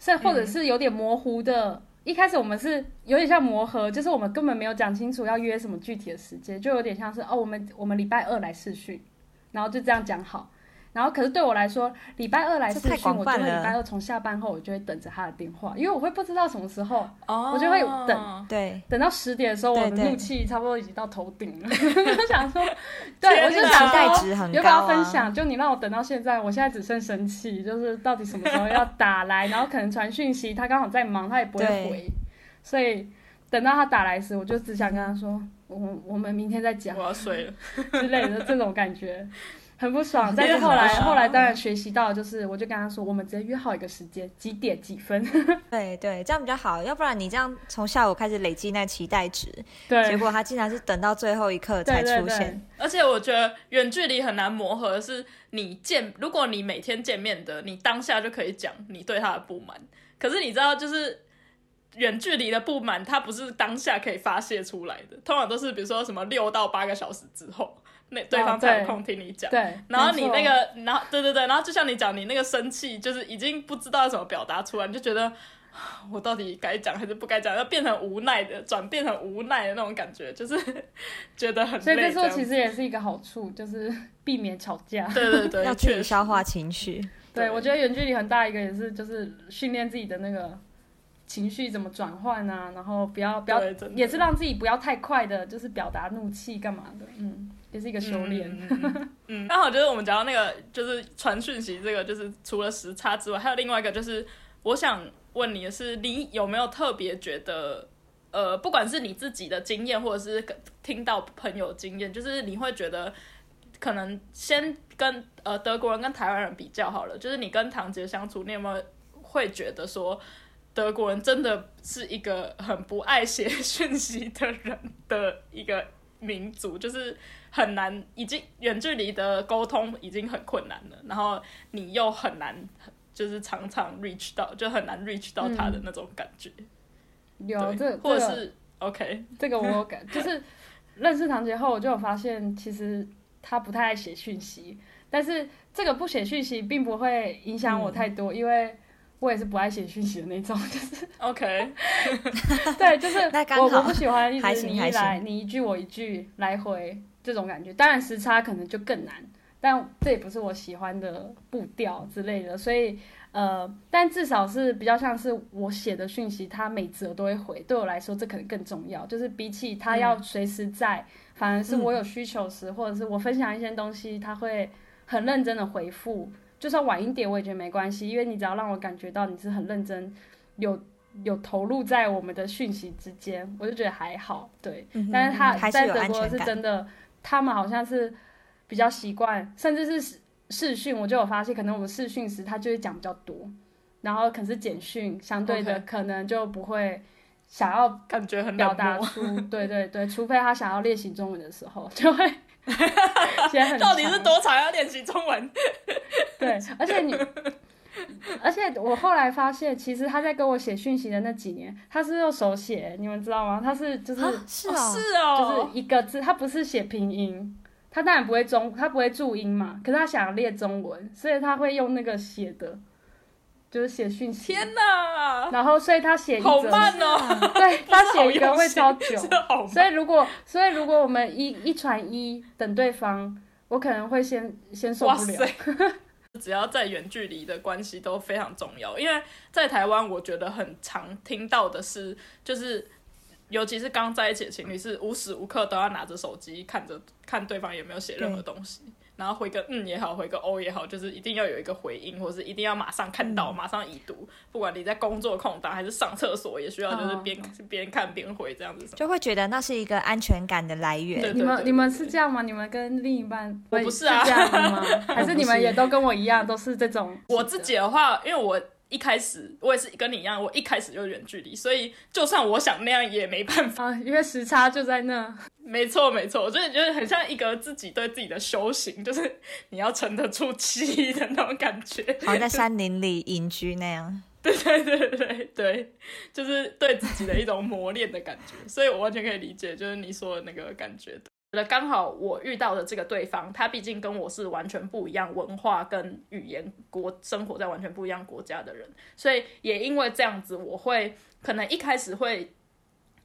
是或者是有点模糊的。一开始我们是有点像磨合，就是我们根本没有讲清楚要约什么具体的时间，就有点像是哦，我们我们礼拜二来试训，然后就这样讲好。然后可是对我来说，礼拜二来试训，我就会礼拜二从下班后，我就会等着他的电话，因为我会不知道什么时候，我就会等，对，等到十点的时候，我的怒气差不多已经到头顶了，就想说，对我就想说，要不要分享？就你让我等到现在，我现在只剩生气，就是到底什么时候要打来，然后可能传讯息，他刚好在忙，他也不会回，所以等到他打来时，我就只想跟他说，我我们明天再讲，我要睡了之类的这种感觉。很不爽，但是后来后来当然学习到，就是我就跟他说，我们直接约好一个时间，几点几分。对对，这样比较好，要不然你这样从下午开始累积那期待值，对，结果他竟然是等到最后一刻才出现。而且我觉得远距离很难磨合，是你见，如果你每天见面的，你当下就可以讲你对他的不满。可是你知道，就是远距离的不满，它不是当下可以发泄出来的，通常都是比如说什么六到八个小时之后。那对方才有空听你讲，对，然后你那个，然后对对对，然后就像你讲，你那个生气，就是已经不知道怎么表达出来，你就觉得 我到底该讲还是不该讲，要变成无奈的，转变成无奈的那种感觉，就是 觉得很累。所以这时候其实也是一个好处，就是避免吵架。对对对，要去消化情绪。对，我觉得远距离很大一个也是，就是训练自己的那个情绪怎么转换啊，然后不要不要，也是让自己不要太快的，就是表达怒气干嘛的，嗯。也是一个修炼，嗯，刚 好就是我们讲到那个，就是传讯息这个，就是除了时差之外，还有另外一个，就是我想问你的是，你有没有特别觉得，呃，不管是你自己的经验，或者是听到朋友经验，就是你会觉得，可能先跟呃德国人跟台湾人比较好了，就是你跟唐杰相处，你有没有会觉得说，德国人真的是一个很不爱写 讯息的人的一个民族，就是。很难，已经远距离的沟通已经很困难了，然后你又很难，就是常常 reach 到，就很难 reach 到他的那种感觉。有这，或者是 OK，这个我有感，就是认识唐杰后，我就有发现，其实他不太爱写讯息，但是这个不写讯息并不会影响我太多，因为我也是不爱写讯息的那种，就是 OK，对，就是我我不喜欢一直你一来你一句我一句来回。这种感觉，当然时差可能就更难，但这也不是我喜欢的步调之类的，所以呃，但至少是比较像是我写的讯息，他每则都会回，对我来说这可能更重要，就是比起他要随时在，反而是我有需求时，或者是我分享一些东西，他会很认真的回复，就算晚一点我也觉得没关系，因为你只要让我感觉到你是很认真，有有投入在我们的讯息之间，我就觉得还好。对，嗯但是他在德国是真的，他们好像是比较习惯，甚至是视视讯，我就有发现，可能我们视讯时他就会讲比较多，然后可是简讯相对的可能就不会想要感觉很表。达出，对对对，除非他想要练习中文的时候，就会 到底是多长要练习中文？对，而且你，而且我后来发现，其实他在跟我写讯息的那几年，他是用手写，你们知道吗？他是就是啊是哦，是就哦，是一个字，他不是写拼音，他当然不会中，他不会注音嘛，可是他想要练中文，所以他会用那个写的，就是写讯息。天哪，然后，所以他写一好，慢哦，对他写一个会超久。所以如果所以如果我们一一传一等对方，我可能会先先受不了塞。！只要在远距离的关系都非常重要，因为在台湾，我觉得很常听到的是，就是尤其是刚在一起的情侣，是无时无刻都要拿着手机看着看对方有没有写任何东西，然后回个嗯也好，回个哦也好，就是一定要有一个回应，或是一定要马上看到，马上已读。不管你在工作空档还是上厕所，也需要就是边边看边回这样子。就会觉得那是一个安全感的来源。对你们你们是这样吗？你们跟另一半我不是啊这样的吗？还是你们也都跟我一样，都是这种？我自己的话，因为我一开始我也是跟你一样，我一开始就是远距离，所以就算我想那样也没办法。啊，因为时差就在那。没错没错，我觉得觉得很像一个自己对自己的修行，就是你要沉得住气的那种感觉。好像在山林里隐居那样。对对对对对，就是对自己的一种磨练的感觉，所以我完全可以理解，就是你说的那个感觉。觉得刚好我遇到的这个对方，他毕竟跟我是完全不一样文化跟语言国，生活在完全不一样国家的人，所以也因为这样子，我会可能一开始会。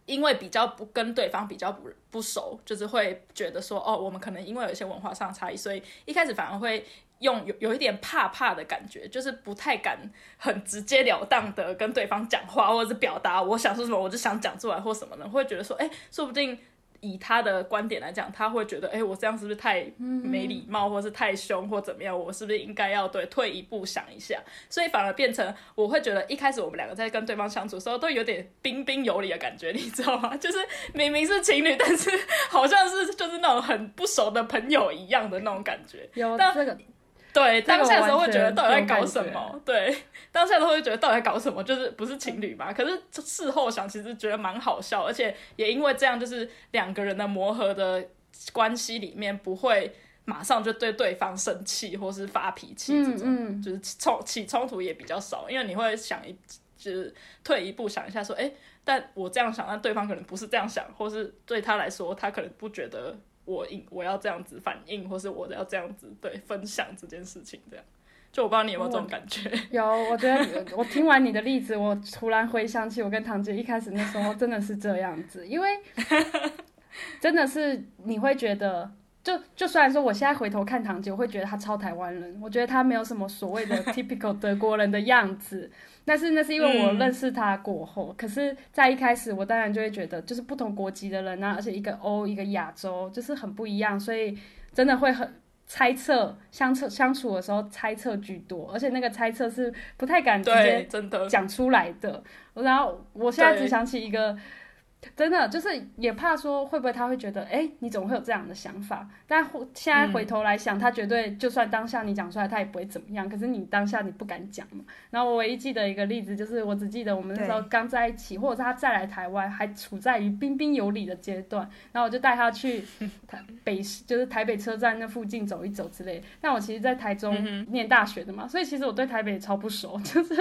因为比较不跟对方比较不不熟，就是会觉得说，哦，我们可能因为有一些文化上的差异，所以一开始反而会用有有一点怕怕的感觉，就是不太敢很直截了当的跟对方讲话，或者是表达我想说什么，我就想讲出来或什么的，会觉得说，哎，说不定以他的观点来讲，他会觉得，哎，我这样是不是太没礼貌，或是太凶，或怎么样？我是不是应该要对退一步想一下？所以反而变成我会觉得，一开始我们两个在跟对方相处的时候，都有点彬彬有礼的感觉，你知道吗？就是明明是情侣，但是好像是就是那种很不熟的朋友一样的那种感觉。但有这个，对，当下的时候会觉得到底在搞什么？对，当下时候会觉得到底在搞什么？就是不是情侣吧？可是事后想，其实觉得蛮好笑，而且也因为这样，就是两个人的磨合的关系里面不会马上就对对方生气或是发脾气这种，嗯嗯就是冲起冲突也比较少，因为你会想一就是退一步想一下说，哎，但我这样想，但对方可能不是这样想，或是对他来说，他可能不觉得我应我要这样子反应，或是我要这样子对分享这件事情，这样。就我不知道你有没有这种感觉，有，我觉得我听完你的例子，我突然回想起我跟唐姐一开始那时候真的是这样子，因为真的是你会觉得，就就虽然说我现在回头看堂姐，我会觉得她超台湾人，我觉得她没有什么所谓的 typical 德国人的样子，但是那是因为我嗯认识她过后，可是，在一开始我当然就会觉得，就是不同国籍的人啊，而且一个欧一个亚洲，就是很不一样，所以真的会很。猜测相处相处的时候，猜测居多，而且那个猜测是不太敢直接，真的，讲出来的。然后我现在只想起一个，真的就是也怕说会不会他会觉得，哎，你怎么会有这样的想法？但回现在回头来想，他绝对就算当下你讲出来，他也不会怎么样。可是你当下你不敢讲嘛。然后我唯一记得一个例子，就是我只记得我们那时候刚在一起，或者是他再来台湾，还处在于彬彬有礼的阶段。然后我就带他去 台北市，就是台北车站那附近走一走之类。但我其实，在台中念大学的嘛，所以其实我对台北超不熟，就是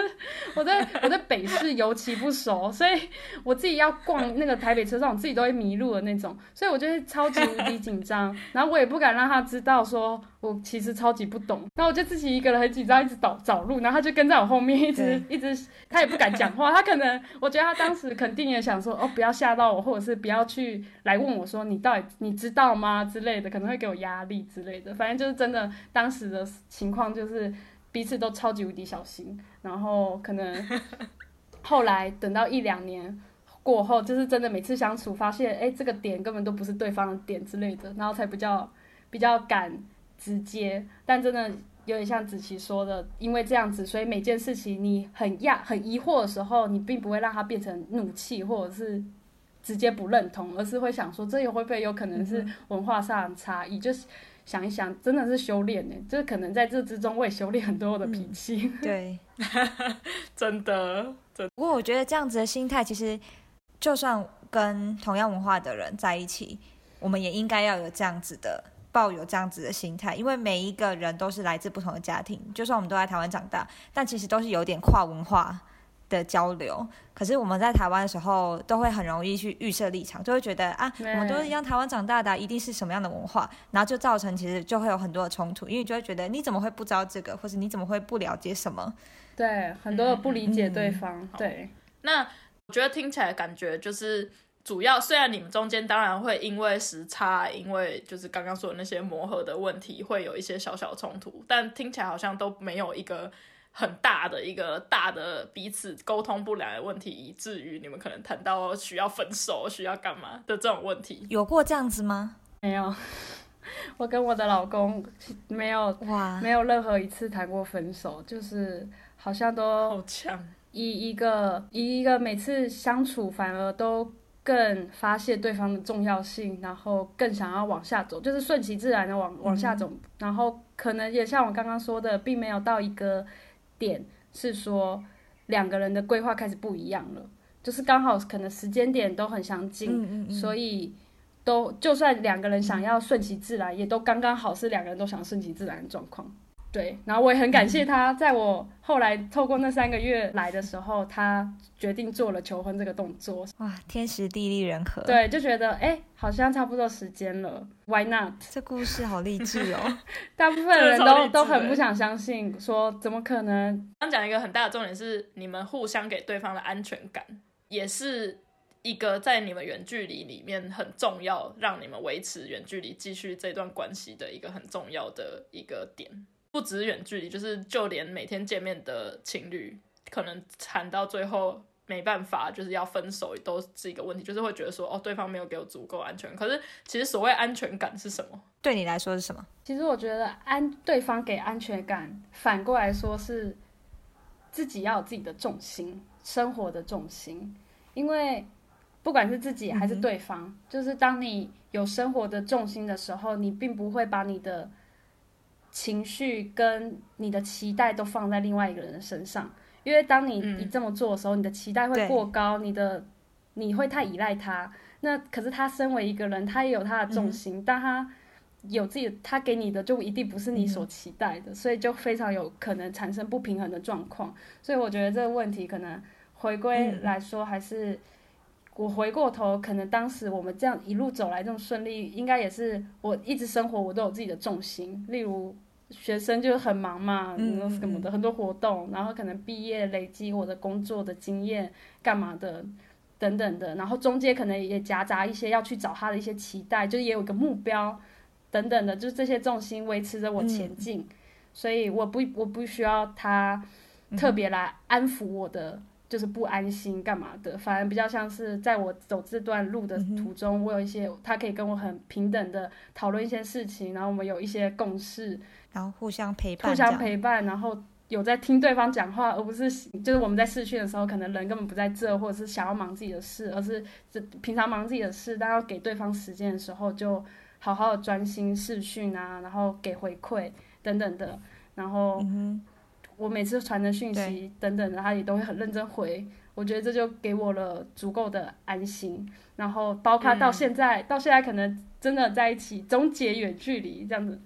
我对我对北市尤其不熟，所以我自己要逛那个台北车上，我自己都会迷路的那种，所以我就会超级无敌紧张，然后我也不敢让他知道说我其实超级不懂，然后我就自己一个人很紧张，一直找找路，然后他就跟在我后面，一直一直，他也不敢讲话，他可能我觉得他当时肯定也想说哦不要吓到我，或者是不要去来问我说你到底你知道吗之类的，可能会给我压力之类的，反正就是真的当时的情况就是彼此都超级无敌小心，然后可能 后来等到一两年过后，就是真的每次相处发现，哎，这个点根本都不是对方的点之类的，然后才比较比较敢直接，但真的有点像子琪说的，因为这样子，所以每件事情你很讶、很疑惑的时候，你并不会让它变成怒气，或者是直接不认同，而是会想说，这也会不会有可能是文化上的差异？就是想一想，真的是修炼呢，就是可能在这之中，我也修炼很多我的脾气。对，真的，真。不过我觉得这样子的心态，其实就算跟同样文化的人在一起，我们也应该要有这样子的。抱有这样子的心态，因为每一个人都是来自不同的家庭，就算我们都在台湾长大，但其实都是有点跨文化的交流。可是我们在台湾的时候，都会很容易去预设立场，就会觉得啊，我们都是一样台湾长大的，一定是什么样的文化，然后就造成其实就会有很多的冲突，因为就会觉得你怎么会不知道这个，或者你怎么会不了解什么？对，很多的不理解对方。对，那我觉得听起来感觉就是。主要虽然你们中间当然会因为时差，因为就是刚刚说的那些磨合的问题，会有一些小小冲突，但听起来好像都没有一个很大的一个大的彼此沟通不良的问题，以至于你们可能谈到需要分手、需要干嘛的这种问题。有过这样子吗？没有，我跟我的老公没有哇，没有任何一次谈过分手，就是好像都好强，一一个一一个每次相处反而都。更发泄对方的重要性，然后更想要往下走，就是顺其自然的往往下走。然后可能也像我刚刚说的，并没有到一个点是说两个人的规划开始不一样了，就是刚好可能时间点都很相近，所以都就算两个人想要顺其自然，也都刚刚好是两个人都想顺其自然的状况。对，然后我也很感谢他，在我后来透过那三个月来的时候，他决定做了求婚这个动作。哇，天时地利人和。对，就觉得哎，好像差不多时间了，Why not？这故事好励志哦。大部分人都都很不想相信，说怎么可能？刚讲一个很大的重点是，你们互相给对方的安全感，也是一个在你们远距离里面很重要，让你们维持远距离继续这段关系的一个很重要的一个点。不止远距离，就是就连每天见面的情侣，可能谈到最后没办法，就是要分手，都是一个问题。就是会觉得说，哦，对方没有给我足够安全。可是，其实所谓安全感是什么？对你来说是什么？其实我觉得安对方给安全感，反过来说是自己要有自己的重心，生活的重心。因为不管是自己还是对方，就是当你有生活的重心的时候，你并不会把你的。情绪跟你的期待都放在另外一个人的身上，因为当你你这么做的时候，你的期待会过高，你的你会太依赖他。那可是他身为一个人，他也有他的重心，但他有自己，他给你的就一定不是你所期待的，所以就非常有可能产生不平衡的状况。所以我觉得这个问题可能回归来说，还是我回过头，可能当时我们这样一路走来这么顺利，应该也是我一直生活，我都有自己的重心，例如。学生就很忙嘛，什么的很多活动，然后可能毕业累积我的工作的经验，干嘛的等等的，然后中间可能也夹杂一些要去找他的一些期待，就是也有个目标等等的，就是这些重心维持着我前进，所以我不我不需要他特别来安抚我的就是不安心干嘛的，反而比较像是在我走这段路的途中，我有一些他可以跟我很平等的讨论一些事情，然后我们有一些共识。然后互相陪伴，互相陪伴，然后有在听对方讲话，而不是就是我们在试训的时候，可能人根本不在这，或者是想要忙自己的事，而是这平常忙自己的事，但要给对方时间的时候，就好好的专心试训啊，然后给回馈等等的。然后我每次传的讯息等等的，他也都会很认真回。我觉得这就给我了足够的安心。然后包括到现在，到现在可能真的在一起，终结远距离这样子。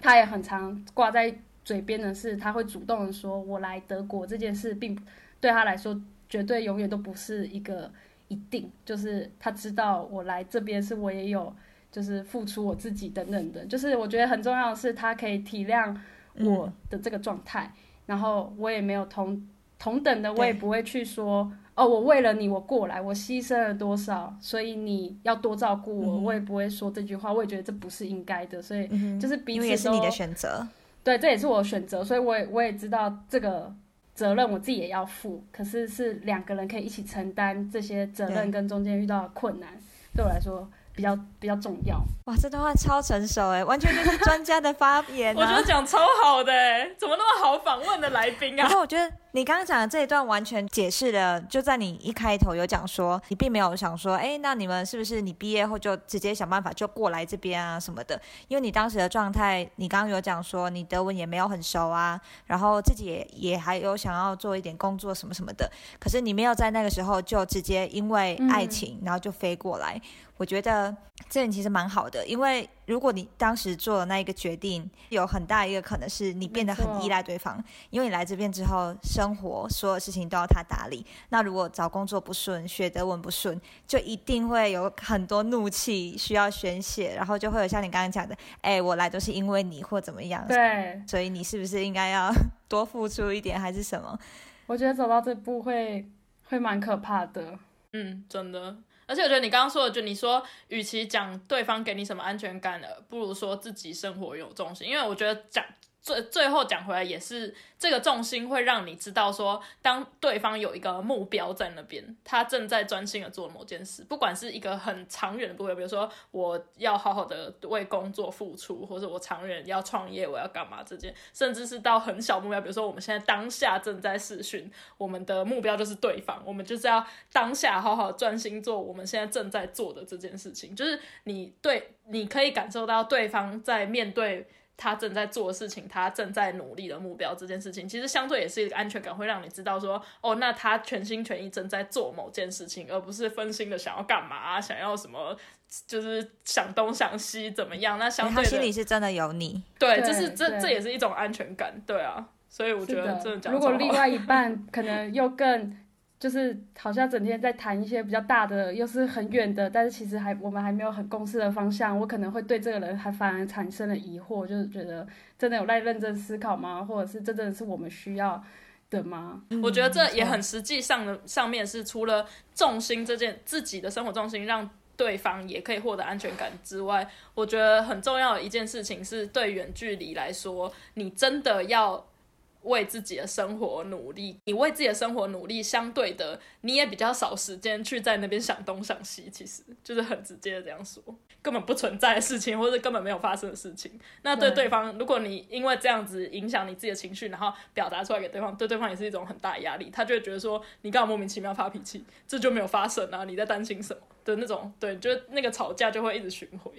他也很常挂在嘴边的是，他会主动的说：“我来德国这件事，并对他来说绝对永远都不是一个一定。就是他知道我来这边是我也有，就是付出我自己等等的。就是我觉得很重要的是，他可以体谅我的这个状态，然后我也没有同同等的，我也不会去说。”哦，我为了你，我过来，我牺牲了多少，所以你要多照顾我，我也不会说这句话，我也觉得这不是应该的，所以就是彼此也是你的选择，对，这也是我的选择，所以我也我也知道这个责任我自己也要负，可是是两个人可以一起承担这些责任跟中间遇到的困难，对我来说比较比较重要。哇，这段话超成熟哎，完全就是专家的发言。我觉得讲超好的哎，怎么那么好访问的来宾啊？然后我觉得你刚刚讲的这一段完全解释了，就在你一开头有讲说，你并没有想说，哎，那你们是不是你毕业后就直接想办法就过来这边啊什么的？因为你当时的状态，你刚刚有讲说你德文也没有很熟啊，然后自己也也还有想要做一点工作什么什么的，可是你没有在那个时候就直接因为爱情，然后就飞过来。我觉得这点其实蛮好的，因为如果你当时做了那一个决定，有很大一个可能是你变得很依赖对方，因为你来这边之后，生活所有事情都要他打理。那如果找工作不顺，学德文不顺，就一定会有很多怒气需要宣泄，然后就会有像你刚刚讲的，哎，我来都是因为你或怎么样，对，所以你是不是应该要 多付出一点，还是什么？我觉得走到这步会会蛮可怕的，嗯，真的。而且我觉得你刚刚说的，就你说，与其讲对方给你什么安全感了，不如说自己生活有重心。因为我觉得讲。最最后讲回来也是这个重心会让你知道说，当对方有一个目标在那边，他正在专心的做某件事，不管是一个很长远的目标，比如说我要好好的为工作付出，或者我长远要创业，我要干嘛这件，甚至是到很小目标，比如说我们现在当下正在试训，我们的目标就是对方，我们就是要当下好好专心做我们现在正在做的这件事情，就是你对你可以感受到对方在面对。他正在做的事情，他正在努力的目标，这件事情其实相对也是一个安全感，会让你知道说，哦，那他全心全意正在做某件事情，而不是分心的想要干嘛，想要什么，就是想东想西怎么样。那相对他心里是真的有你，对，这是这这也是一种安全感，对啊。所以我觉得真的讲，如果另外一半可能又更。就是好像整天在谈一些比较大的，又是很远的，但是其实还我们还没有很共识的方向。我可能会对这个人还反而产生了疑惑，就是觉得真的有在认真思考吗？或者是真的是我们需要的吗？我觉得这也很实际上的上面是除了重心这件自己的生活重心让对方也可以获得安全感之外，我觉得很重要的一件事情是对远距离来说，你真的要。为自己的生活努力，你为自己的生活努力，相对的你也比较少时间去在那边想东想西，其实就是很直接的这样说，根本不存在的事情，或者根本没有发生的事情。那对对方，如果你因为这样子影响你自己的情绪，然后表达出来给对方，对对方也是一种很大的压力，他就会觉得说你干嘛莫名其妙发脾气，这就没有发生啊，你在担心什么的那种，对，就那个吵架就会一直循环。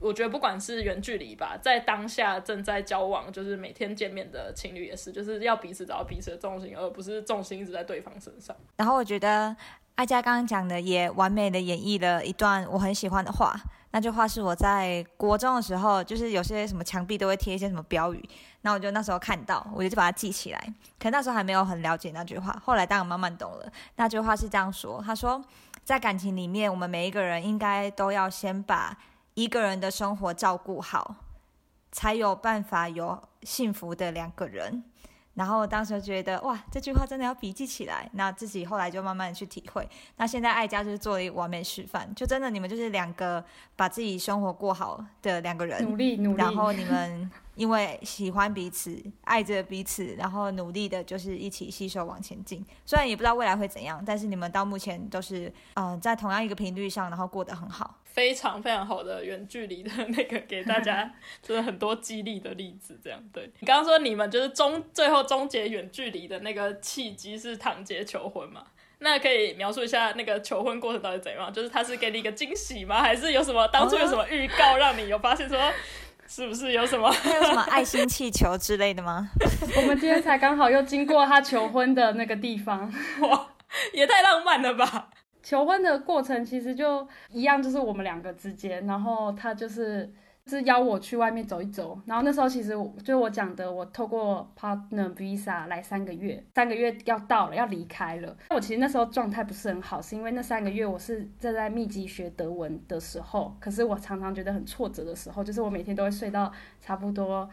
我觉得不管是远距离吧，在当下正在交往，就是每天见面的情侣也是，就是要彼此找到彼此的重心，而不是重心一直在对方身上。然后我觉得艾佳刚刚讲的也完美的演绎了一段我很喜欢的话。那句话是我在国中的时候，就是有些什么墙壁都会贴一些什么标语，那我就那时候看到，我就把它记起来。可那时候还没有很了解那句话，后来当然慢慢懂了。那句话是这样说：他说，在感情里面，我们每一个人应该都要先把。一个人的生活照顾好，才有办法有幸福的两个人。然后当时觉得哇，这句话真的要笔记起来。那自己后来就慢慢的去体会。那现在爱家就是做一完美示范，就真的你们就是两个把自己生活过好的两个人，努力努力。然后你们因为喜欢彼此，爱着彼此，然后努力的就是一起携手往前进。虽然也不知道未来会怎样，但是你们到目前都是嗯在同样一个频率上，然后过得很好。非常非常好的远距离的那个，给大家 就是很多激励的例子。这样，对你刚刚说你们就是终最后终结远距离的那个契机是唐杰求婚嘛？那可以描述一下那个求婚过程到底怎样？就是他是给你一个惊喜吗？还是有什么当初有什么预告让你有发现说是不是有什么有什么爱心 气球之类的吗？我们今天才刚好又经过他求婚的那个地方，哇，也太浪漫了吧！求婚的过程其实就一样，就是我们两个之间，然后他就是是邀我去外面走一走，然后那时候其实就我讲的，我透过 partner visa 来三个月，三个月要到了，要离开了。我其实那时候状态不是很好，是因为那三个月我是正在密集学德文的时候，可是我常常觉得很挫折的时候，就是我每天都会睡到差不多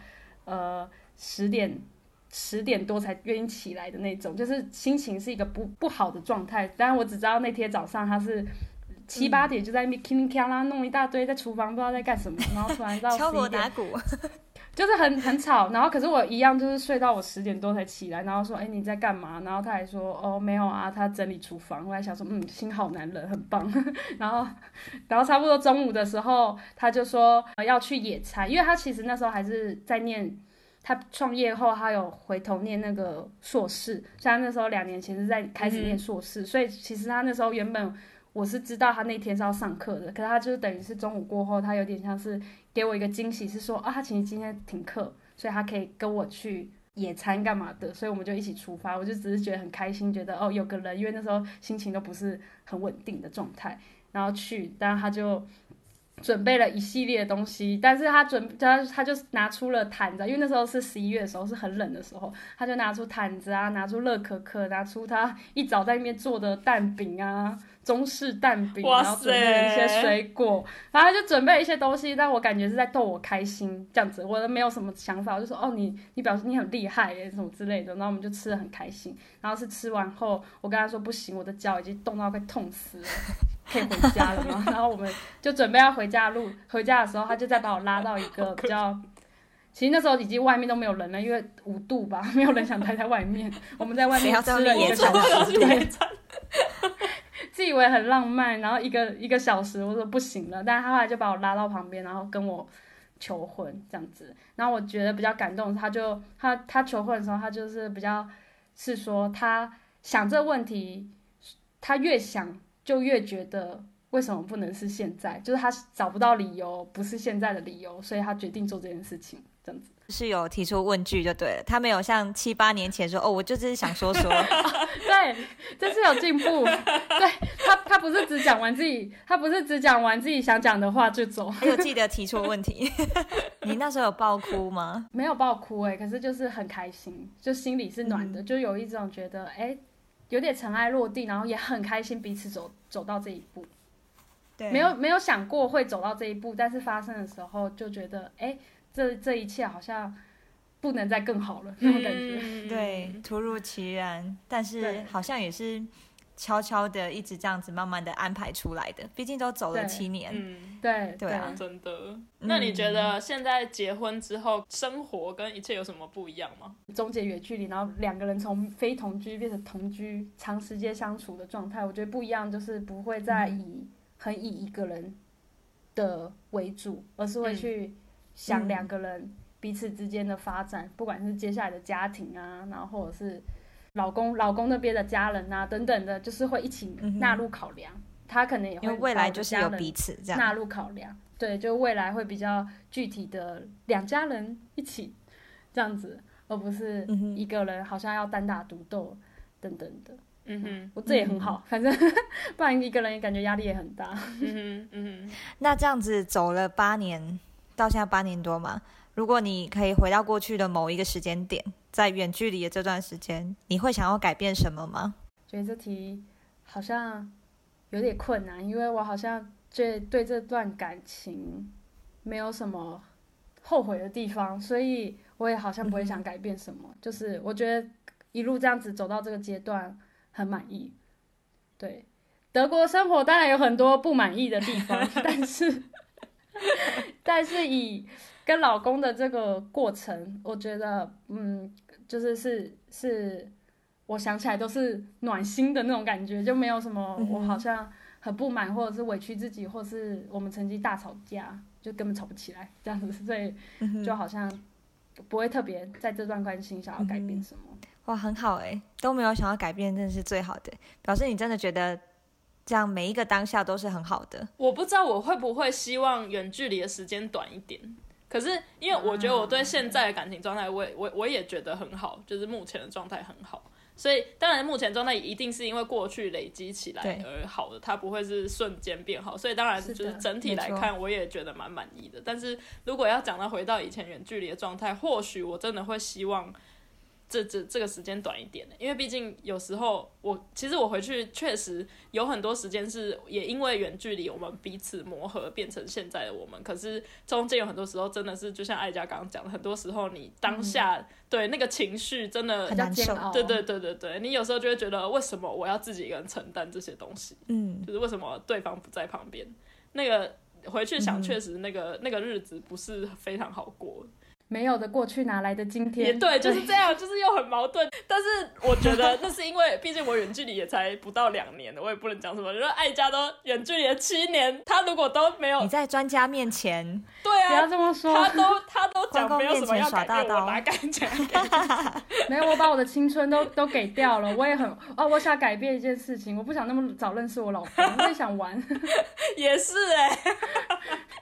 呃十点。十点多才愿意起来的那种，就是心情是一个不不好的状态。当然，我只知道那天早上他是七八点就在那边叮铃锵啦弄一大堆，在厨房不知道在干什么，然后突然到敲锣打鼓，就是很很吵，然后可是我一样就是睡到我十点多才起来，然后说，哎、你在干嘛？然后他还说，哦，没有啊，他整理厨房。我还想说，嗯，心好男人，很棒。然后，然后差不多中午的时候，他就说、呃要去野餐，因为他其实那时候还是在念。他创业后，他有回头念那个硕士，像那时候两年前是在开始念硕士，所以其实他那时候原本我是知道他那天是要上课的，可是他就是等于是中午过后，他有点像是给我一个惊喜，是说啊，他其实今天停课，所以他可以跟我去野餐干嘛的，所以我们就一起出发。我就只是觉得很开心，觉得哦有个人，因为那时候心情都不是很稳定的状态，然后去，当然他就。准备了一系列的东西，但是他准他他就拿出了毯子，因为那时候是十一月的时候，是很冷的时候，他就拿出毯子啊，拿出乐可可，拿出他一早在那边做的蛋饼啊，中式蛋饼，然后准备了一些水果，然后他就准备了一些东西，但我感觉是在逗我开心这样子，我都没有什么想法，我就说哦你你表示你很厉害耶什么之类的，然后我们就吃的很开心，然后是吃完后，我跟他说不行，我的脚已经冻到快痛死了。可以回家了吗？然后我们就准备要回家的路，回家的时候，他就再把我拉到一个比较，其实那时候已经外面都没有人了，因为五度吧，没有人想待在外面。我们在外面吃了一个面野餐小时，野对，餐自以为很浪漫，然后一个一个小时，我说不行了，但是他后来就把我拉到旁边，然后跟我求婚这样子。然后我觉得比较感动，他就他他求婚的时候，他就是比较是说他想这个问题，他越想就越觉得为什么不能是现在，就是他找不到理由，不是现在的理由，所以他决定做这件事情，这样子。是有提出问句就对了，他没有像七八年前说哦，我就只是想说说，对，这是有进步。对他，他不是只讲完自己，他不是只讲完自己想讲的话就走，还有记得提出问题。你那时候有爆哭吗？没有爆哭哎、可是就是很开心，就心里是暖的，就有一种觉得哎、有点尘埃落地，然后也很开心彼此走走到这一步。对没有没有想过会走到这一步，但是发生的时候就觉得哎、这这一切好像不能再更好了那种感觉。嗯对，突如其然，但是好像也是悄悄的一直这样子慢慢的安排出来的，毕竟都走了七年。嗯，对对啊真的。那你觉得现在结婚之后，生活跟一切有什么不一样吗？终结远距离，然后两个人从非同居变成同居，长时间相处的状态，我觉得不一样，就是不会再以、很以一个人的为主，而是会嗯去想嗯两个人彼此之间的发展，不管是接下来的家庭啊，然后或者是老公老公那边的家人啊等等的，就是会一起纳入考量。他可能也会因为未来就是有家人彼此这样。纳入考量。对，就未来会比较具体的两家人一起这样子，而不是一个人好像要单打独斗等等的。嗯哼，我这也很好，反正 不然一个人也感觉压力也很大。嗯哼，嗯哼。那这样子走了八年，到现在八年多嘛。如果你可以回到过去的某一个时间点，在远距离的这段时间，你会想要改变什么吗？觉得这题好像有点困难，因为我好像对对这段感情没有什么后悔的地方，所以我也好像不会想改变什么。就是我觉得一路这样子走到这个阶段很满意。对，德国生活当然有很多不满意的地方，但是 但是以跟老公的这个过程，我觉得嗯，就是是是。我想起来都是暖心的那种感觉，就没有什么我好像很不满，或者是委屈自己，或是我们曾经大吵架，就根本吵不起来这样子，所以嗯就好像不会特别在这段关系想要改变什么。哇，很好哎、都没有想要改变，真的是最好的，表示你真的觉得这样每一个当下都是很好的。我不知道我会不会希望远距离的时间短一点。可是因为我觉得我对现在的感情状态，我也我我也觉得很好，就是目前的状态很好。所以当然目前状态一定是因为过去累积起来而好的，它不会是瞬间变好。所以当然就是整体来看，我也觉得蛮满意的。但是如果要讲到回到以前远距离的状态，或许我真的会希望这这这个时间短一点的，因为毕竟有时候我其实我回去确实有很多时间是也因为远距离我们彼此磨合变成现在的我们，可是中间有很多时候真的是就像艾佳刚刚讲的，很多时候你当下、对那个情绪真的很难受对对对对对，你有时候就会觉得为什么我要自己一个人承担这些东西？嗯，就是为什么对方不在旁边？那个回去想，确实那个、那个日子不是非常好过。没有的过去哪来的今天？也对，就是这样，就是又很矛盾。但是我觉得那是因为，毕竟我远距离也才不到两年，我也不能讲什么。就是爱家都远距离了七年，他如果都没有你，在专家面前，对啊不要啊，这么说，他都他都讲没有什么要改变，大刀我哪敢讲要改变？没有，我把我的青春都都给掉了。我也很哦，我想改变一件事情，我不想那么早认识我老公，我也想玩。也是哎、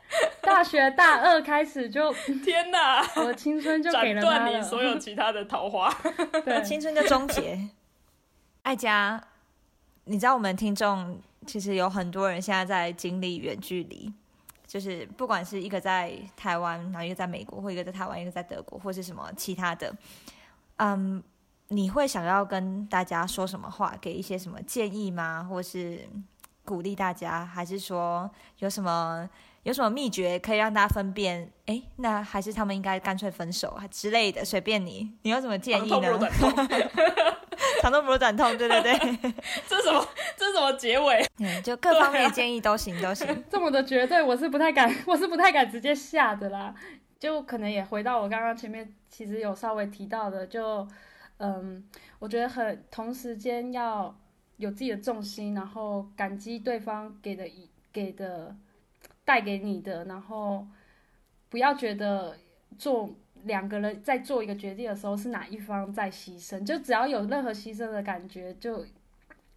大学大二开始就，天哪！我的青春就给斩了断你所有。其他的桃花。对，青春就终结。爱家，你知道我们听众其实有很多人现在在经历远距离，就是不管是一个在台湾，然后一个在美国，或一个在台湾，一个在德国，或是什么其他的。嗯，你会想要跟大家说什么话？给一些什么建议吗？或是鼓励大家，还是说有什么有什么秘诀可以让大家分辨？哎，那还是他们应该干脆分手啊之类的，随便你，你有什么建议呢长痛不如？短痛，长痛不如短痛，对对对，这是什么？这是什么结尾？嗯，就各方面的建议都行，都行。这么的绝对，我是不太敢，我是不太敢直接下的啦。就可能也回到我刚刚前面其实有稍微提到的，就嗯，我觉得很同时间要有自己的重心，然后感激对方给的一给的带给你的，然后不要觉得做两个人在做一个决定的时候是哪一方在牺牲，就只要有任何牺牲的感觉，就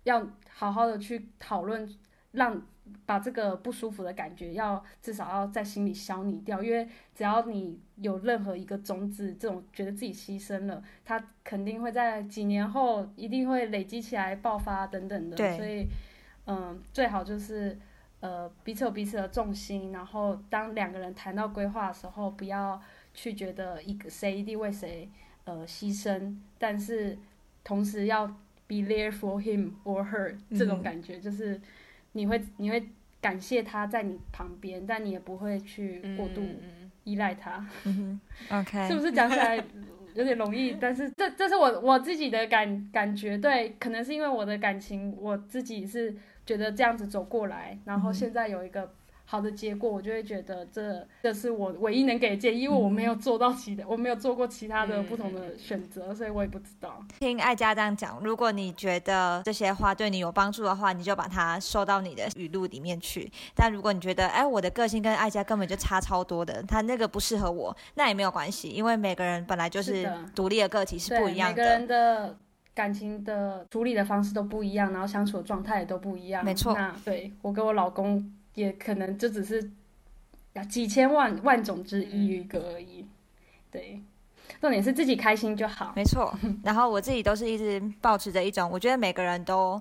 要好好的去讨论，让把这个不舒服的感觉要至少要在心里消弭掉，因为只要你有任何一个种子，这种觉得自己牺牲了，他肯定会在几年后一定会累积起来爆发等等的，所以嗯，最好就是。呃，彼此有彼此的重心，然后当两个人谈到规划的时候，不要去觉得一个谁一定为谁呃牺牲，但是同时要 be there for him or her 这种嗯感觉，就是你会你会感谢他在你旁边，但你也不会去过度依赖他，嗯，OK，是不是讲起来有点容易？但是这这是我我自己的感感觉，对，可能是因为我的感情，我自己是觉得这样子走过来，然后嗯现在有一个。好的结果，我就会觉得这这是我唯一能给的建议，因为我没有做到其他，我没有做过其他的嗯不同的选择，所以我也不知道。听艾佳这样讲，如果你觉得这些话对你有帮助的话，你就把它收到你的语录里面去。但如果你觉得，哎，我的个性跟艾佳根本就差超多的，他那个不适合我，那也没有关系，因为每个人本来就是独立的个体，是对，不一样每个人的。的感情的处理的方式都不一样，然后相处的状态也都不一样。没错那对我跟我老公也可能就只是几千万万种之一一个而已。对，重点是自己开心就好。没错，然后我自己都是一直保持着一种，我觉得每个人都，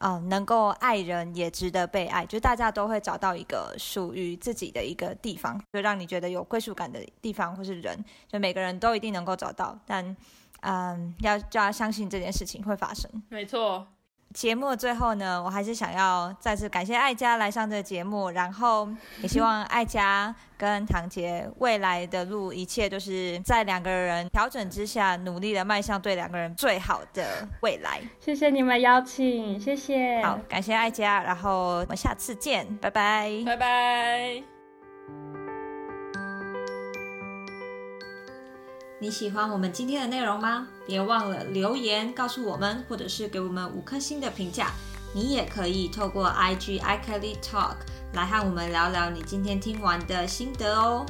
嗯、能够爱人也值得被爱，就大家都会找到一个属于自己的一个地方，就让你觉得有归属感的地方或是人，就每个人都一定能够找到，但，嗯，要就要相信这件事情会发生。没错，节目的最后呢，我还是想要再次感谢艾佳来上这个节目，然后也希望艾佳跟唐杰未来的路，一切都是在两个人调整之下，努力的迈向对两个人最好的未来。谢谢你们邀请，谢谢。好，感谢艾佳，然后我们下次见，拜拜。拜拜。你喜欢我们今天的内容吗？别忘了留言告诉我们，或者是给我们五颗星的评价。你也可以透过 IG iKelly Talk 来和我们聊聊你今天听完的心得哦。